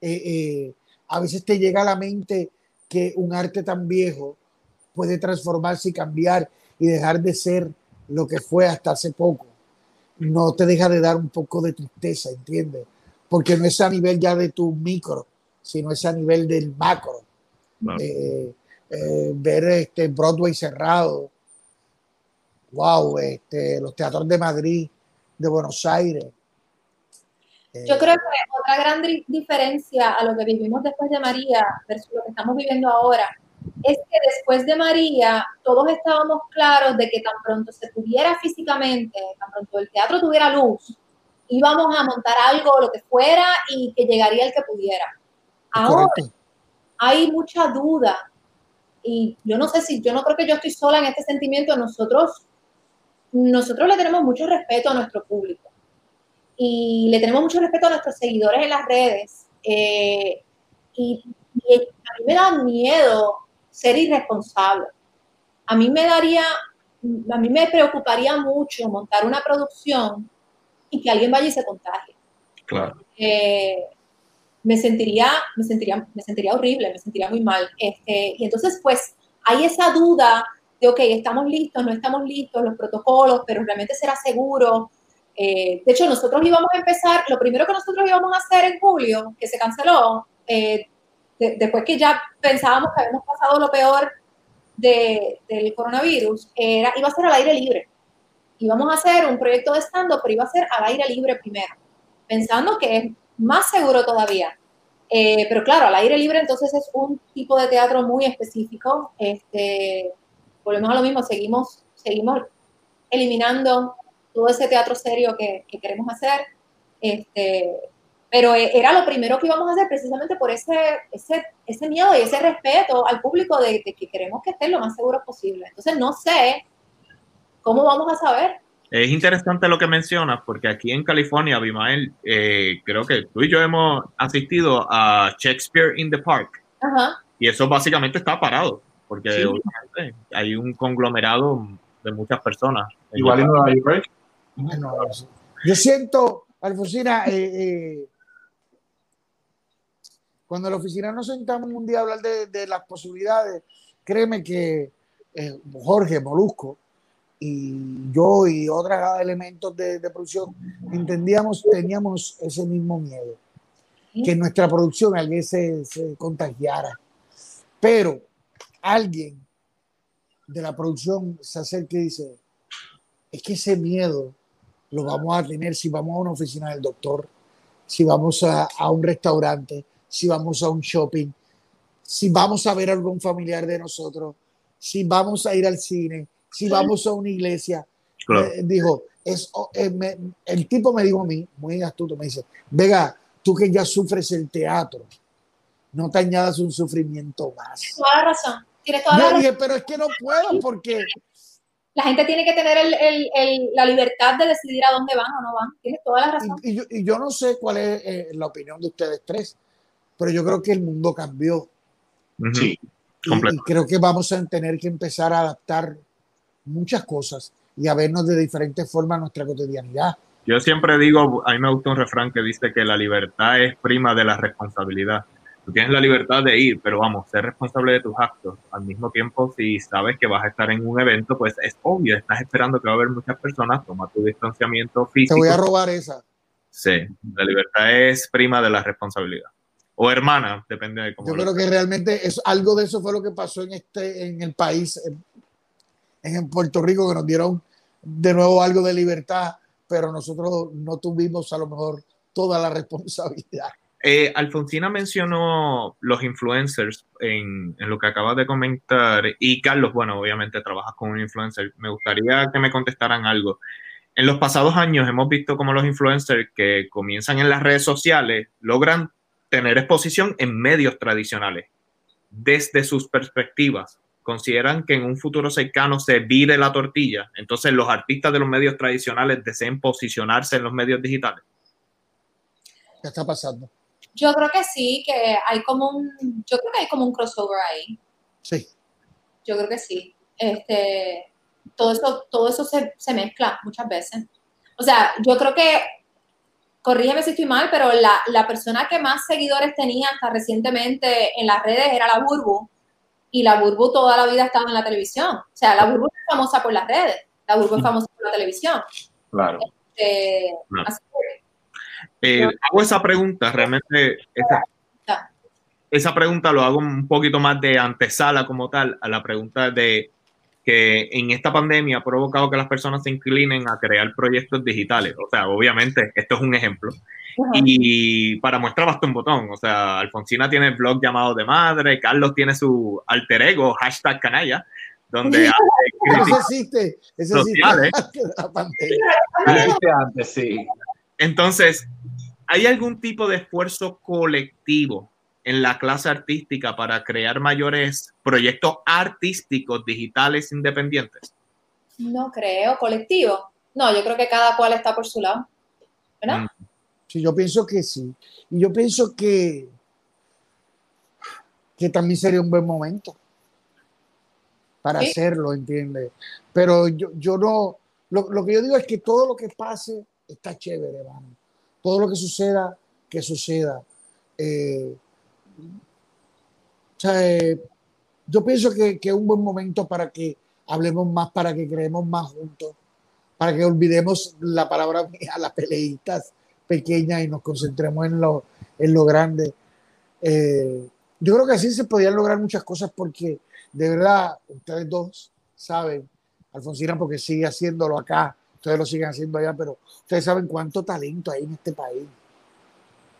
eh, a veces te llega a la mente que un arte tan viejo puede transformarse y cambiar y dejar de ser lo que fue hasta hace poco, no te deja de dar un poco de tristeza, ¿entiendes? Porque no es a nivel ya de tu micro, sino es a nivel del macro. Eh, eh, ver este Broadway cerrado, wow, este, los teatros de Madrid, de Buenos Aires. Yo creo que otra gran diferencia a lo que vivimos después de María versus lo que estamos viviendo ahora es que después de María todos estábamos claros de que tan pronto se pudiera físicamente, tan pronto el teatro tuviera luz, íbamos a montar algo, lo que fuera, y que llegaría el que pudiera. Ahora hay mucha duda y yo no sé si, yo no creo que yo estoy sola en este sentimiento, nosotros, nosotros le tenemos mucho respeto a nuestro público y le tenemos mucho respeto a nuestros seguidores en las redes. Eh, y, y, a mí me da miedo ser irresponsable. A mí me daría, a mí me preocuparía mucho montar una producción y que alguien vaya y se contagie. Claro. Eh, me sentiría, me sentiría, me sentiría horrible, me sentiría muy mal. Este, y entonces, pues, hay esa duda de, ok, estamos listos, no estamos listos, los protocolos, pero realmente será seguro. Eh, de hecho, nosotros íbamos a empezar, lo primero que nosotros íbamos a hacer en julio, que se canceló, eh, después que ya pensábamos que habíamos pasado lo peor del coronavirus, era, iba a ser al aire libre. Íbamos a hacer un proyecto de stand-up, pero iba a ser al aire libre primero, pensando que es más seguro todavía. Eh, pero claro, al aire libre entonces es un tipo de teatro muy específico. Este, volvemos a lo mismo, seguimos, seguimos eliminando todo ese teatro serio que, queremos hacer. Este, pero e, era lo primero que íbamos a hacer precisamente por ese, ese, ese miedo y ese respeto al público de, que queremos que estén lo más seguros posible. Entonces no sé cómo vamos a saber. Es interesante lo que mencionas, porque aquí en California, Abimael, eh, creo que tú y yo hemos asistido a Shakespeare in the Park. Y eso básicamente está parado, porque hay un conglomerado de muchas personas. Igual en Nueva York. Yo siento, Alfonsina, eh, eh, cuando en la oficina nos sentamos un día a hablar de, las posibilidades, créeme que eh, Jorge Molusco y yo y otros elementos de, producción entendíamos, teníamos ese mismo miedo, que nuestra producción alguien se, se contagiara. Pero alguien de la producción se acerca y dice, es que ese miedo lo vamos a tener si vamos a una oficina del doctor, si vamos a, un restaurante, si vamos a un shopping, si vamos a ver a algún familiar de nosotros, si vamos a ir al cine, si vamos a una iglesia. Eh, dijo, es, eh, el tipo me dijo a mí, muy astuto, me dice, Vega, tú que ya sufres el teatro, no te añadas un sufrimiento más. Tienes toda la razón. Tienes toda la razón. pero es que no puedo porque la gente tiene que tener la libertad de decidir a dónde van o no van. Tienes toda la razón. Y, yo, no sé cuál es eh, la opinión de ustedes tres, pero yo creo que el mundo cambió. Sí, y, creo que vamos a tener que empezar a adaptar muchas cosas y a vernos de diferentes formas nuestra cotidianidad. Yo siempre digo, a mí me gusta un refrán que dice que la libertad es prima de la responsabilidad tú tienes la libertad de ir, pero vamos, ser responsable de tus actos. Al mismo tiempo, si sabes que vas a estar en un evento, pues es obvio, estás esperando que va a haber muchas personas, toma tu distanciamiento físico. Te voy a robar esa. Sí, la libertad es prima de la responsabilidad. O hermana, depende de cómo. Yo creo que realmente es, algo de eso fue lo que pasó en, este, en el país, en, en Puerto Rico, que nos dieron de nuevo algo de libertad, pero nosotros no tuvimos a lo mejor toda la responsabilidad. Eh, Alfonsina mencionó los influencers en, lo que acabas de comentar y Carlos, bueno, obviamente trabajas con un influencer. Me gustaría que me contestaran algo. En los pasados años hemos visto cómo los influencers que comienzan en las redes sociales logran tener exposición en medios tradicionales. Desde sus perspectivas, consideran que en un futuro cercano se vire la tortilla. Entonces los artistas de los medios tradicionales deseen posicionarse en los medios digitales. ¿Qué está pasando? Yo creo que sí, que hay como un, yo creo que hay como un crossover ahí. Sí. Yo creo que sí. Este, todo eso, todo eso se, se mezcla muchas veces. O sea, yo creo que, corrígeme si estoy mal, pero la, la, persona que más seguidores tenía hasta recientemente en las redes era la Burbu. Y la Burbu toda la vida estaba en la televisión. O sea, la Burbu es famosa por las redes. La Burbu es famosa por la televisión. Claro. Este, eh, hago esa pregunta, realmente esa, pregunta lo hago un poquito más de antesala como tal a la pregunta de que en esta pandemia ha provocado que las personas se inclinen a crear proyectos digitales. O sea, obviamente, esto es un ejemplo. Y para muestra basta un botón. O sea, Alfonsina tiene el blog llamado de madre, Carlos tiene su alter ego, hashtag canalla, donde hace eso existe, eso sociales. sí. Entonces, ¿Hay algún tipo de esfuerzo colectivo en la clase artística para crear mayores proyectos artísticos digitales independientes? No creo, colectivo. No, yo creo que cada cual está por su lado. ¿Verdad? Mm. Sí, yo pienso que sí. Y yo pienso que, que también sería un buen momento para hacerlo, ¿entiendes? Pero yo, yo no, lo, lo, que yo digo es que todo lo que pase está chévere, hermano todo lo que suceda, que suceda. Eh, eh, yo pienso que, es un buen momento para que hablemos más, para que creemos más juntos, para que olvidemos la palabra mía, las peleitas pequeñas y nos concentremos en lo, en lo grande. Eh, yo creo que así se podían lograr muchas cosas porque de verdad ustedes dos saben, Alfonsina porque sigue haciéndolo acá, ustedes lo siguen haciendo allá, pero ustedes saben cuánto talento hay en este país.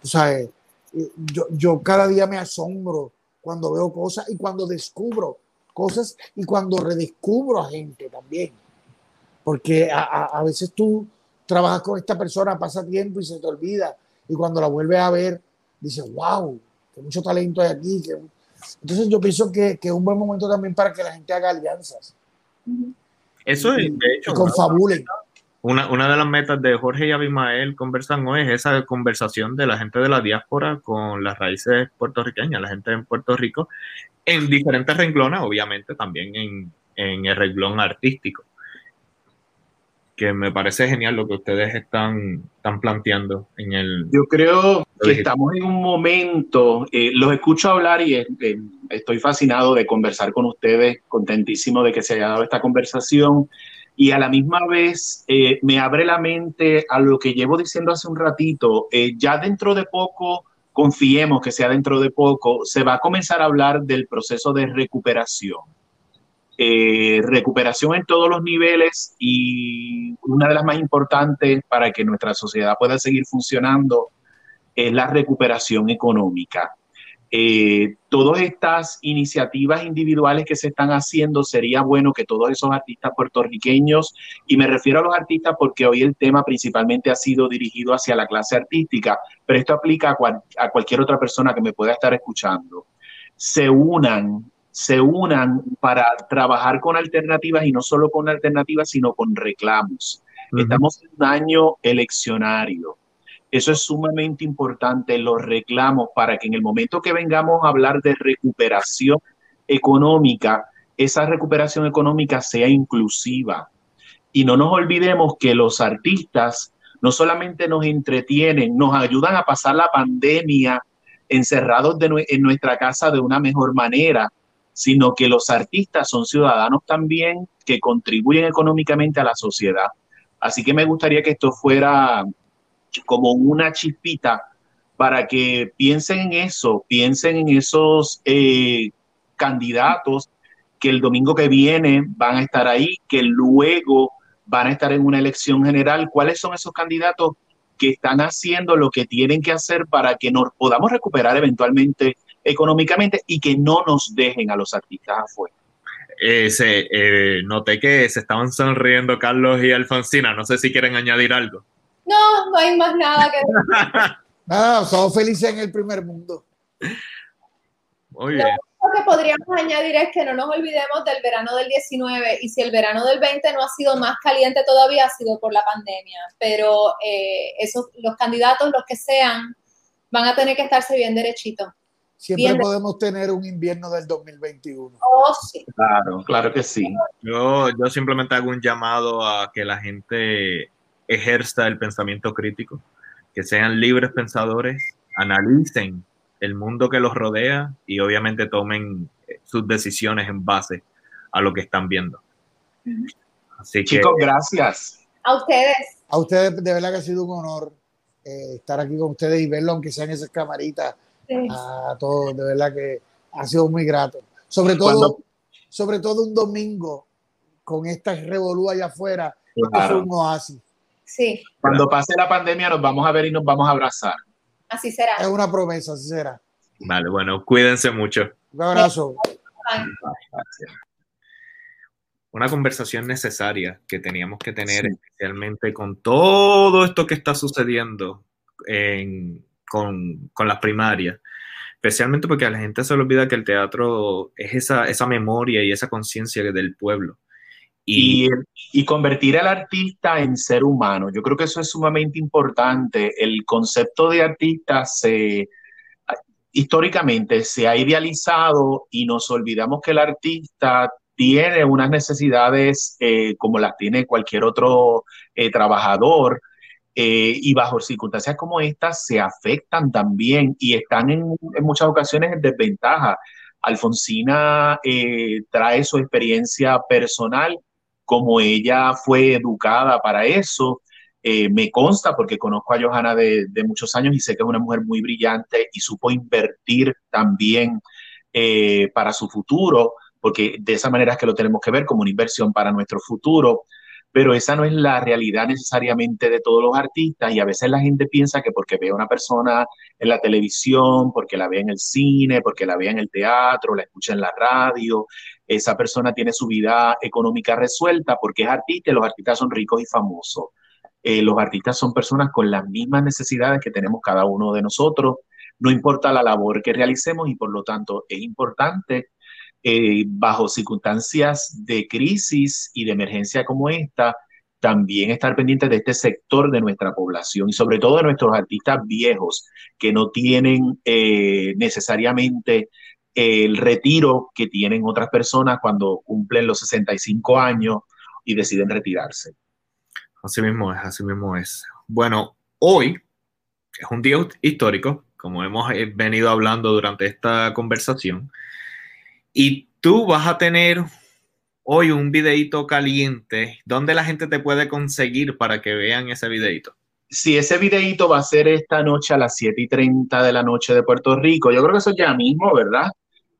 O sea, eh, yo, yo cada día me asombro cuando veo cosas y cuando descubro cosas y cuando redescubro a gente también. Porque a, a, veces tú trabajas con esta persona, pasa tiempo y se te olvida. Y cuando la vuelves a ver, dices, wow, que mucho talento hay aquí. Que... Entonces yo pienso que, que, es un buen momento también para que la gente haga alianzas. Eso es, de hecho. confabulen. Una, una, de las metas de Jorge y Abimael conversan hoy es esa conversación de la gente de la diáspora con las raíces puertorriqueñas, la gente en Puerto Rico, en diferentes renglones, obviamente también en, en el renglón artístico que me parece genial lo que ustedes están, están planteando en el... Yo creo que estamos en un momento, eh, los escucho hablar y eh, estoy fascinado de conversar con ustedes, contentísimo de que se haya dado esta conversación y a la misma vez eh, me abre la mente a lo que llevo diciendo hace un ratito, ya dentro de poco, confiemos que sea dentro de poco, se va a comenzar a hablar del proceso de recuperación eh, recuperación en todos los niveles y una de las más importantes para que nuestra sociedad pueda seguir funcionando es la recuperación económica. Eh, todas estas iniciativas individuales que se están haciendo, sería bueno que todos esos artistas puertorriqueños, y me refiero a los artistas porque hoy el tema principalmente ha sido dirigido hacia la clase artística, pero esto aplica a, a cualquier otra persona que me pueda estar escuchando, se unan se unan para trabajar con alternativas y no solo con alternativas, sino con reclamos. Estamos en un año eleccionario. Eso es sumamente importante, los reclamos, para que en el momento que vengamos a hablar de recuperación económica, esa recuperación económica sea inclusiva. Y no nos olvidemos que los artistas no solamente nos entretienen, nos ayudan a pasar la pandemia encerrados en nuestra casa de una mejor manera, sino que los artistas son ciudadanos también que contribuyen económicamente a la sociedad. Así que me gustaría que esto fuera como una chispita para que piensen en eso, piensen en esos eh, candidatos que el domingo que viene van a estar ahí, que luego van a estar en una elección general. ¿Cuáles son esos candidatos que están haciendo lo que tienen que hacer para que nos podamos recuperar eventualmente económicamente y que no nos dejen a los artistas afuera. Eh, eh, noté que se estaban sonriendo Carlos y Alfonsina. No sé si quieren añadir algo. No, no hay más nada que decir. nada, somos felices en el primer mundo. Muy bien. Lo que podríamos añadir es que no nos olvidemos del verano del 19 y si el verano del 20 no ha sido más caliente todavía ha sido por la pandemia, pero eh, esos, los candidatos, los que sean, van a tener que estarse bien derechitos. Siempre podemos tener un invierno del 2021. Oh, sí. Claro, claro que sí. Yo, yo simplemente hago un llamado a que la gente ejerza el pensamiento crítico, que sean libres pensadores, analicen el mundo que los rodea y obviamente tomen sus decisiones en base a lo que están viendo. Así Chicos, gracias. A ustedes. A ustedes, de verdad que ha sido un honor eh, estar aquí con ustedes y verlo, aunque sean esas camaritas a todos, de verdad que ha sido muy grato. Sobre todo, sobre todo un domingo con esta revolú allá afuera, claro. es un oasis. Sí. Cuando pase la pandemia nos vamos a ver y nos vamos a abrazar. Así será. Es una promesa, así será. Vale, bueno, cuídense mucho. Un abrazo. Una conversación necesaria que teníamos que tener, especialmente con todo esto que está sucediendo en, con, con las primarias, especialmente porque a la gente se le olvida que el teatro es esa, esa memoria y esa conciencia del pueblo. Y, y, convertir al artista en ser humano. Yo creo que eso es sumamente importante. El concepto de artista se históricamente se ha idealizado y nos olvidamos que el artista tiene unas necesidades eh, como las tiene cualquier otro eh, trabajador eh, y bajo circunstancias como estas se afectan también y están en, muchas ocasiones en desventaja. Alfonsina eh, trae su experiencia personal como ella fue educada para eso. Eh, me consta porque conozco a Johanna de, muchos años y sé que es una mujer muy brillante y supo invertir también eh, para su futuro, porque de esa manera es que lo tenemos que ver como una inversión para nuestro futuro pero esa no es la realidad necesariamente de todos los artistas y a veces la gente piensa que porque ve a una persona en la televisión, porque la ve en el cine, porque la ve en el teatro, la escucha en la radio, esa persona tiene su vida económica resuelta porque es artista y los artistas son ricos y famosos. Eh, los artistas son personas con las mismas necesidades que tenemos cada uno de nosotros, no importa la labor que realicemos y por lo tanto es importante eh, bajo circunstancias de crisis y de emergencia como esta, también estar pendientes de este sector de nuestra población y sobre todo de nuestros artistas viejos que no tienen eh, necesariamente el retiro que tienen otras personas cuando cumplen los 65 años y deciden retirarse. Así mismo es, así mismo es. Bueno, hoy es un día histórico, como hemos eh, venido hablando durante esta conversación. Y tú vas a tener hoy un videito caliente. ¿Dónde la gente te puede conseguir para que vean ese videito? Sí, ese videito va a ser esta noche a las 7 y 30 de la noche de Puerto Rico. Yo creo que eso ya mismo, ¿verdad?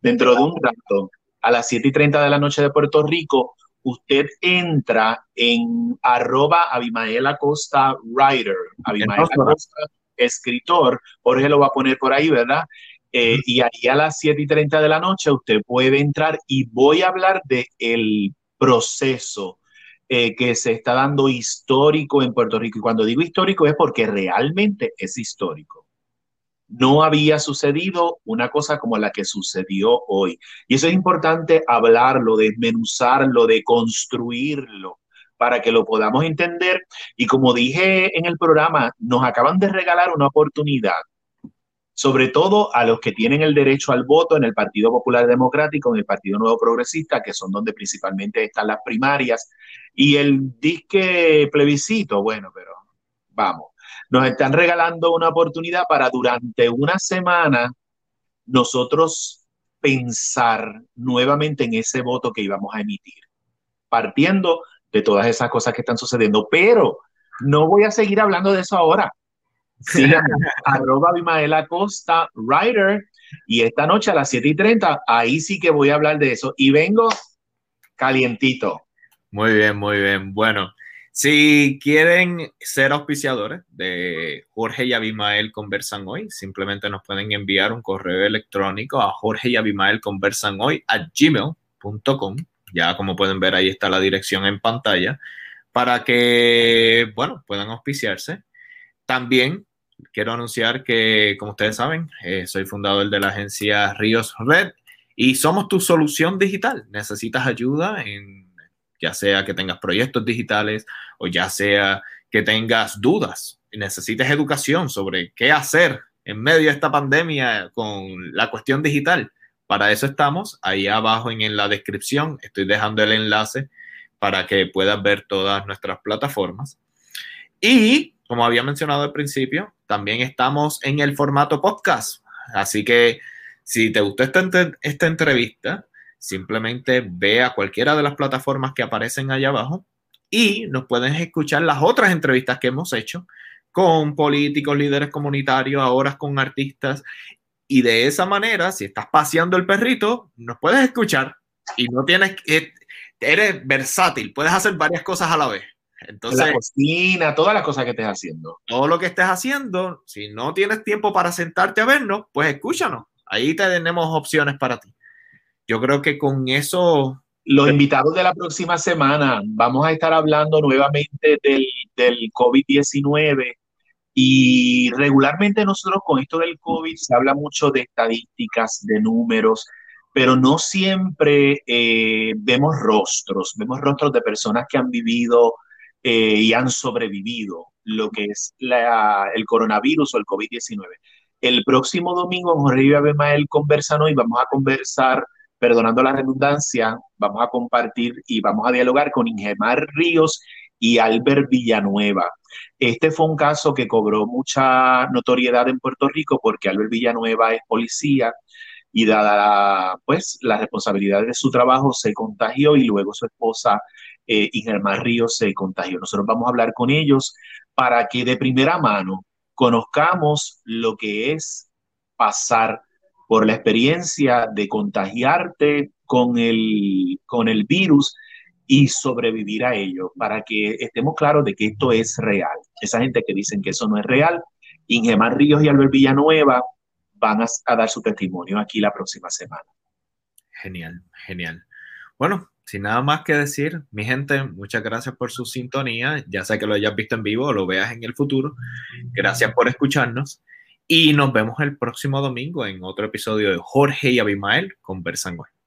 Dentro de un rato, a las 7 y 30 de la noche de Puerto Rico, usted entra en arroba Abimael Acosta Writer, Abimael Acosta escritor, Jorge lo va a poner por ahí, ¿verdad? Eh, y ahí a las 7 y 30 de la noche usted puede entrar y voy a hablar del el proceso eh, que se está dando histórico en Puerto Rico. Y cuando digo histórico es porque realmente es histórico. No había sucedido una cosa como la que sucedió hoy. Y eso es importante hablarlo, desmenuzarlo, de construirlo para que lo podamos entender. Y como dije en el programa, nos acaban de regalar una oportunidad sobre todo a los que tienen el derecho al voto en el Partido Popular Democrático, en el Partido Nuevo Progresista, que son donde principalmente están las primarias, y el disque plebiscito, bueno, pero vamos, nos están regalando una oportunidad para durante una semana nosotros pensar nuevamente en ese voto que íbamos a emitir, partiendo de todas esas cosas que están sucediendo, pero no voy a seguir hablando de eso ahora Síganme, arroba Abimael Costa, writer. Y esta noche a las 7 y 30, ahí sí que voy a hablar de eso. Y vengo calientito. Muy bien, muy bien. Bueno, si quieren ser auspiciadores de Jorge y Abimael Conversan Hoy, simplemente nos pueden enviar un correo electrónico a Jorge y Abimael Conversan Hoy a gmail.com. Ya como pueden ver, ahí está la dirección en pantalla para que, bueno, puedan auspiciarse. También quiero anunciar que, como ustedes saben, eh, soy fundador de la agencia Ríos Red y somos tu solución digital. Necesitas ayuda en ya sea que tengas proyectos digitales o ya sea que tengas dudas y necesites educación sobre qué hacer en medio de esta pandemia con la cuestión digital. Para eso estamos. Ahí abajo en la descripción estoy dejando el enlace para que puedas ver todas nuestras plataformas. Y como había mencionado al principio, también estamos en el formato podcast. Así que si te gustó esta, esta entrevista, simplemente ve a cualquiera de las plataformas que aparecen allá abajo y nos pueden escuchar las otras entrevistas que hemos hecho con políticos, líderes comunitarios, ahora con artistas. Y de esa manera, si estás paseando el perrito, nos puedes escuchar y no tienes que, eres versátil, puedes hacer varias cosas a la vez. Entonces, la cocina, todas las cosas que estés haciendo. Todo lo que estés haciendo, si no tienes tiempo para sentarte a vernos, pues escúchanos. Ahí tenemos opciones para ti. Yo creo que con eso... Los invitados de la próxima semana, vamos a estar hablando nuevamente del, del COVID-19 y regularmente nosotros con esto del COVID se habla mucho de estadísticas, de números, pero no siempre eh, vemos rostros, vemos rostros de personas que han vivido eh, y han sobrevivido lo que es el coronavirus o el COVID-19. El próximo domingo Jorge y Abemael conversan hoy, vamos a conversar, perdonando la redundancia, vamos a compartir y vamos a dialogar con Ingemar Ríos y Albert Villanueva. Este fue un caso que cobró mucha notoriedad en Puerto Rico porque Albert Villanueva es policía y dada pues la responsabilidad de su trabajo se contagió y luego su esposa eh, Ingermar Ríos se contagió. Nosotros vamos a hablar con ellos para que de primera mano conozcamos lo que es pasar por la experiencia de contagiarte con el, con el virus y sobrevivir a ello, para que estemos claros de que esto es real. Esa gente que dicen que eso no es real, Ingemar Ríos y Albert Villanueva van a, dar su testimonio aquí la próxima semana. Genial, genial. Bueno, sin nada más que decir, mi gente, muchas gracias por su sintonía. Ya sea que lo hayas visto en vivo o lo veas en el futuro. Gracias por escucharnos. Y nos vemos el próximo domingo en otro episodio de Jorge y Abimael Conversan Hoy.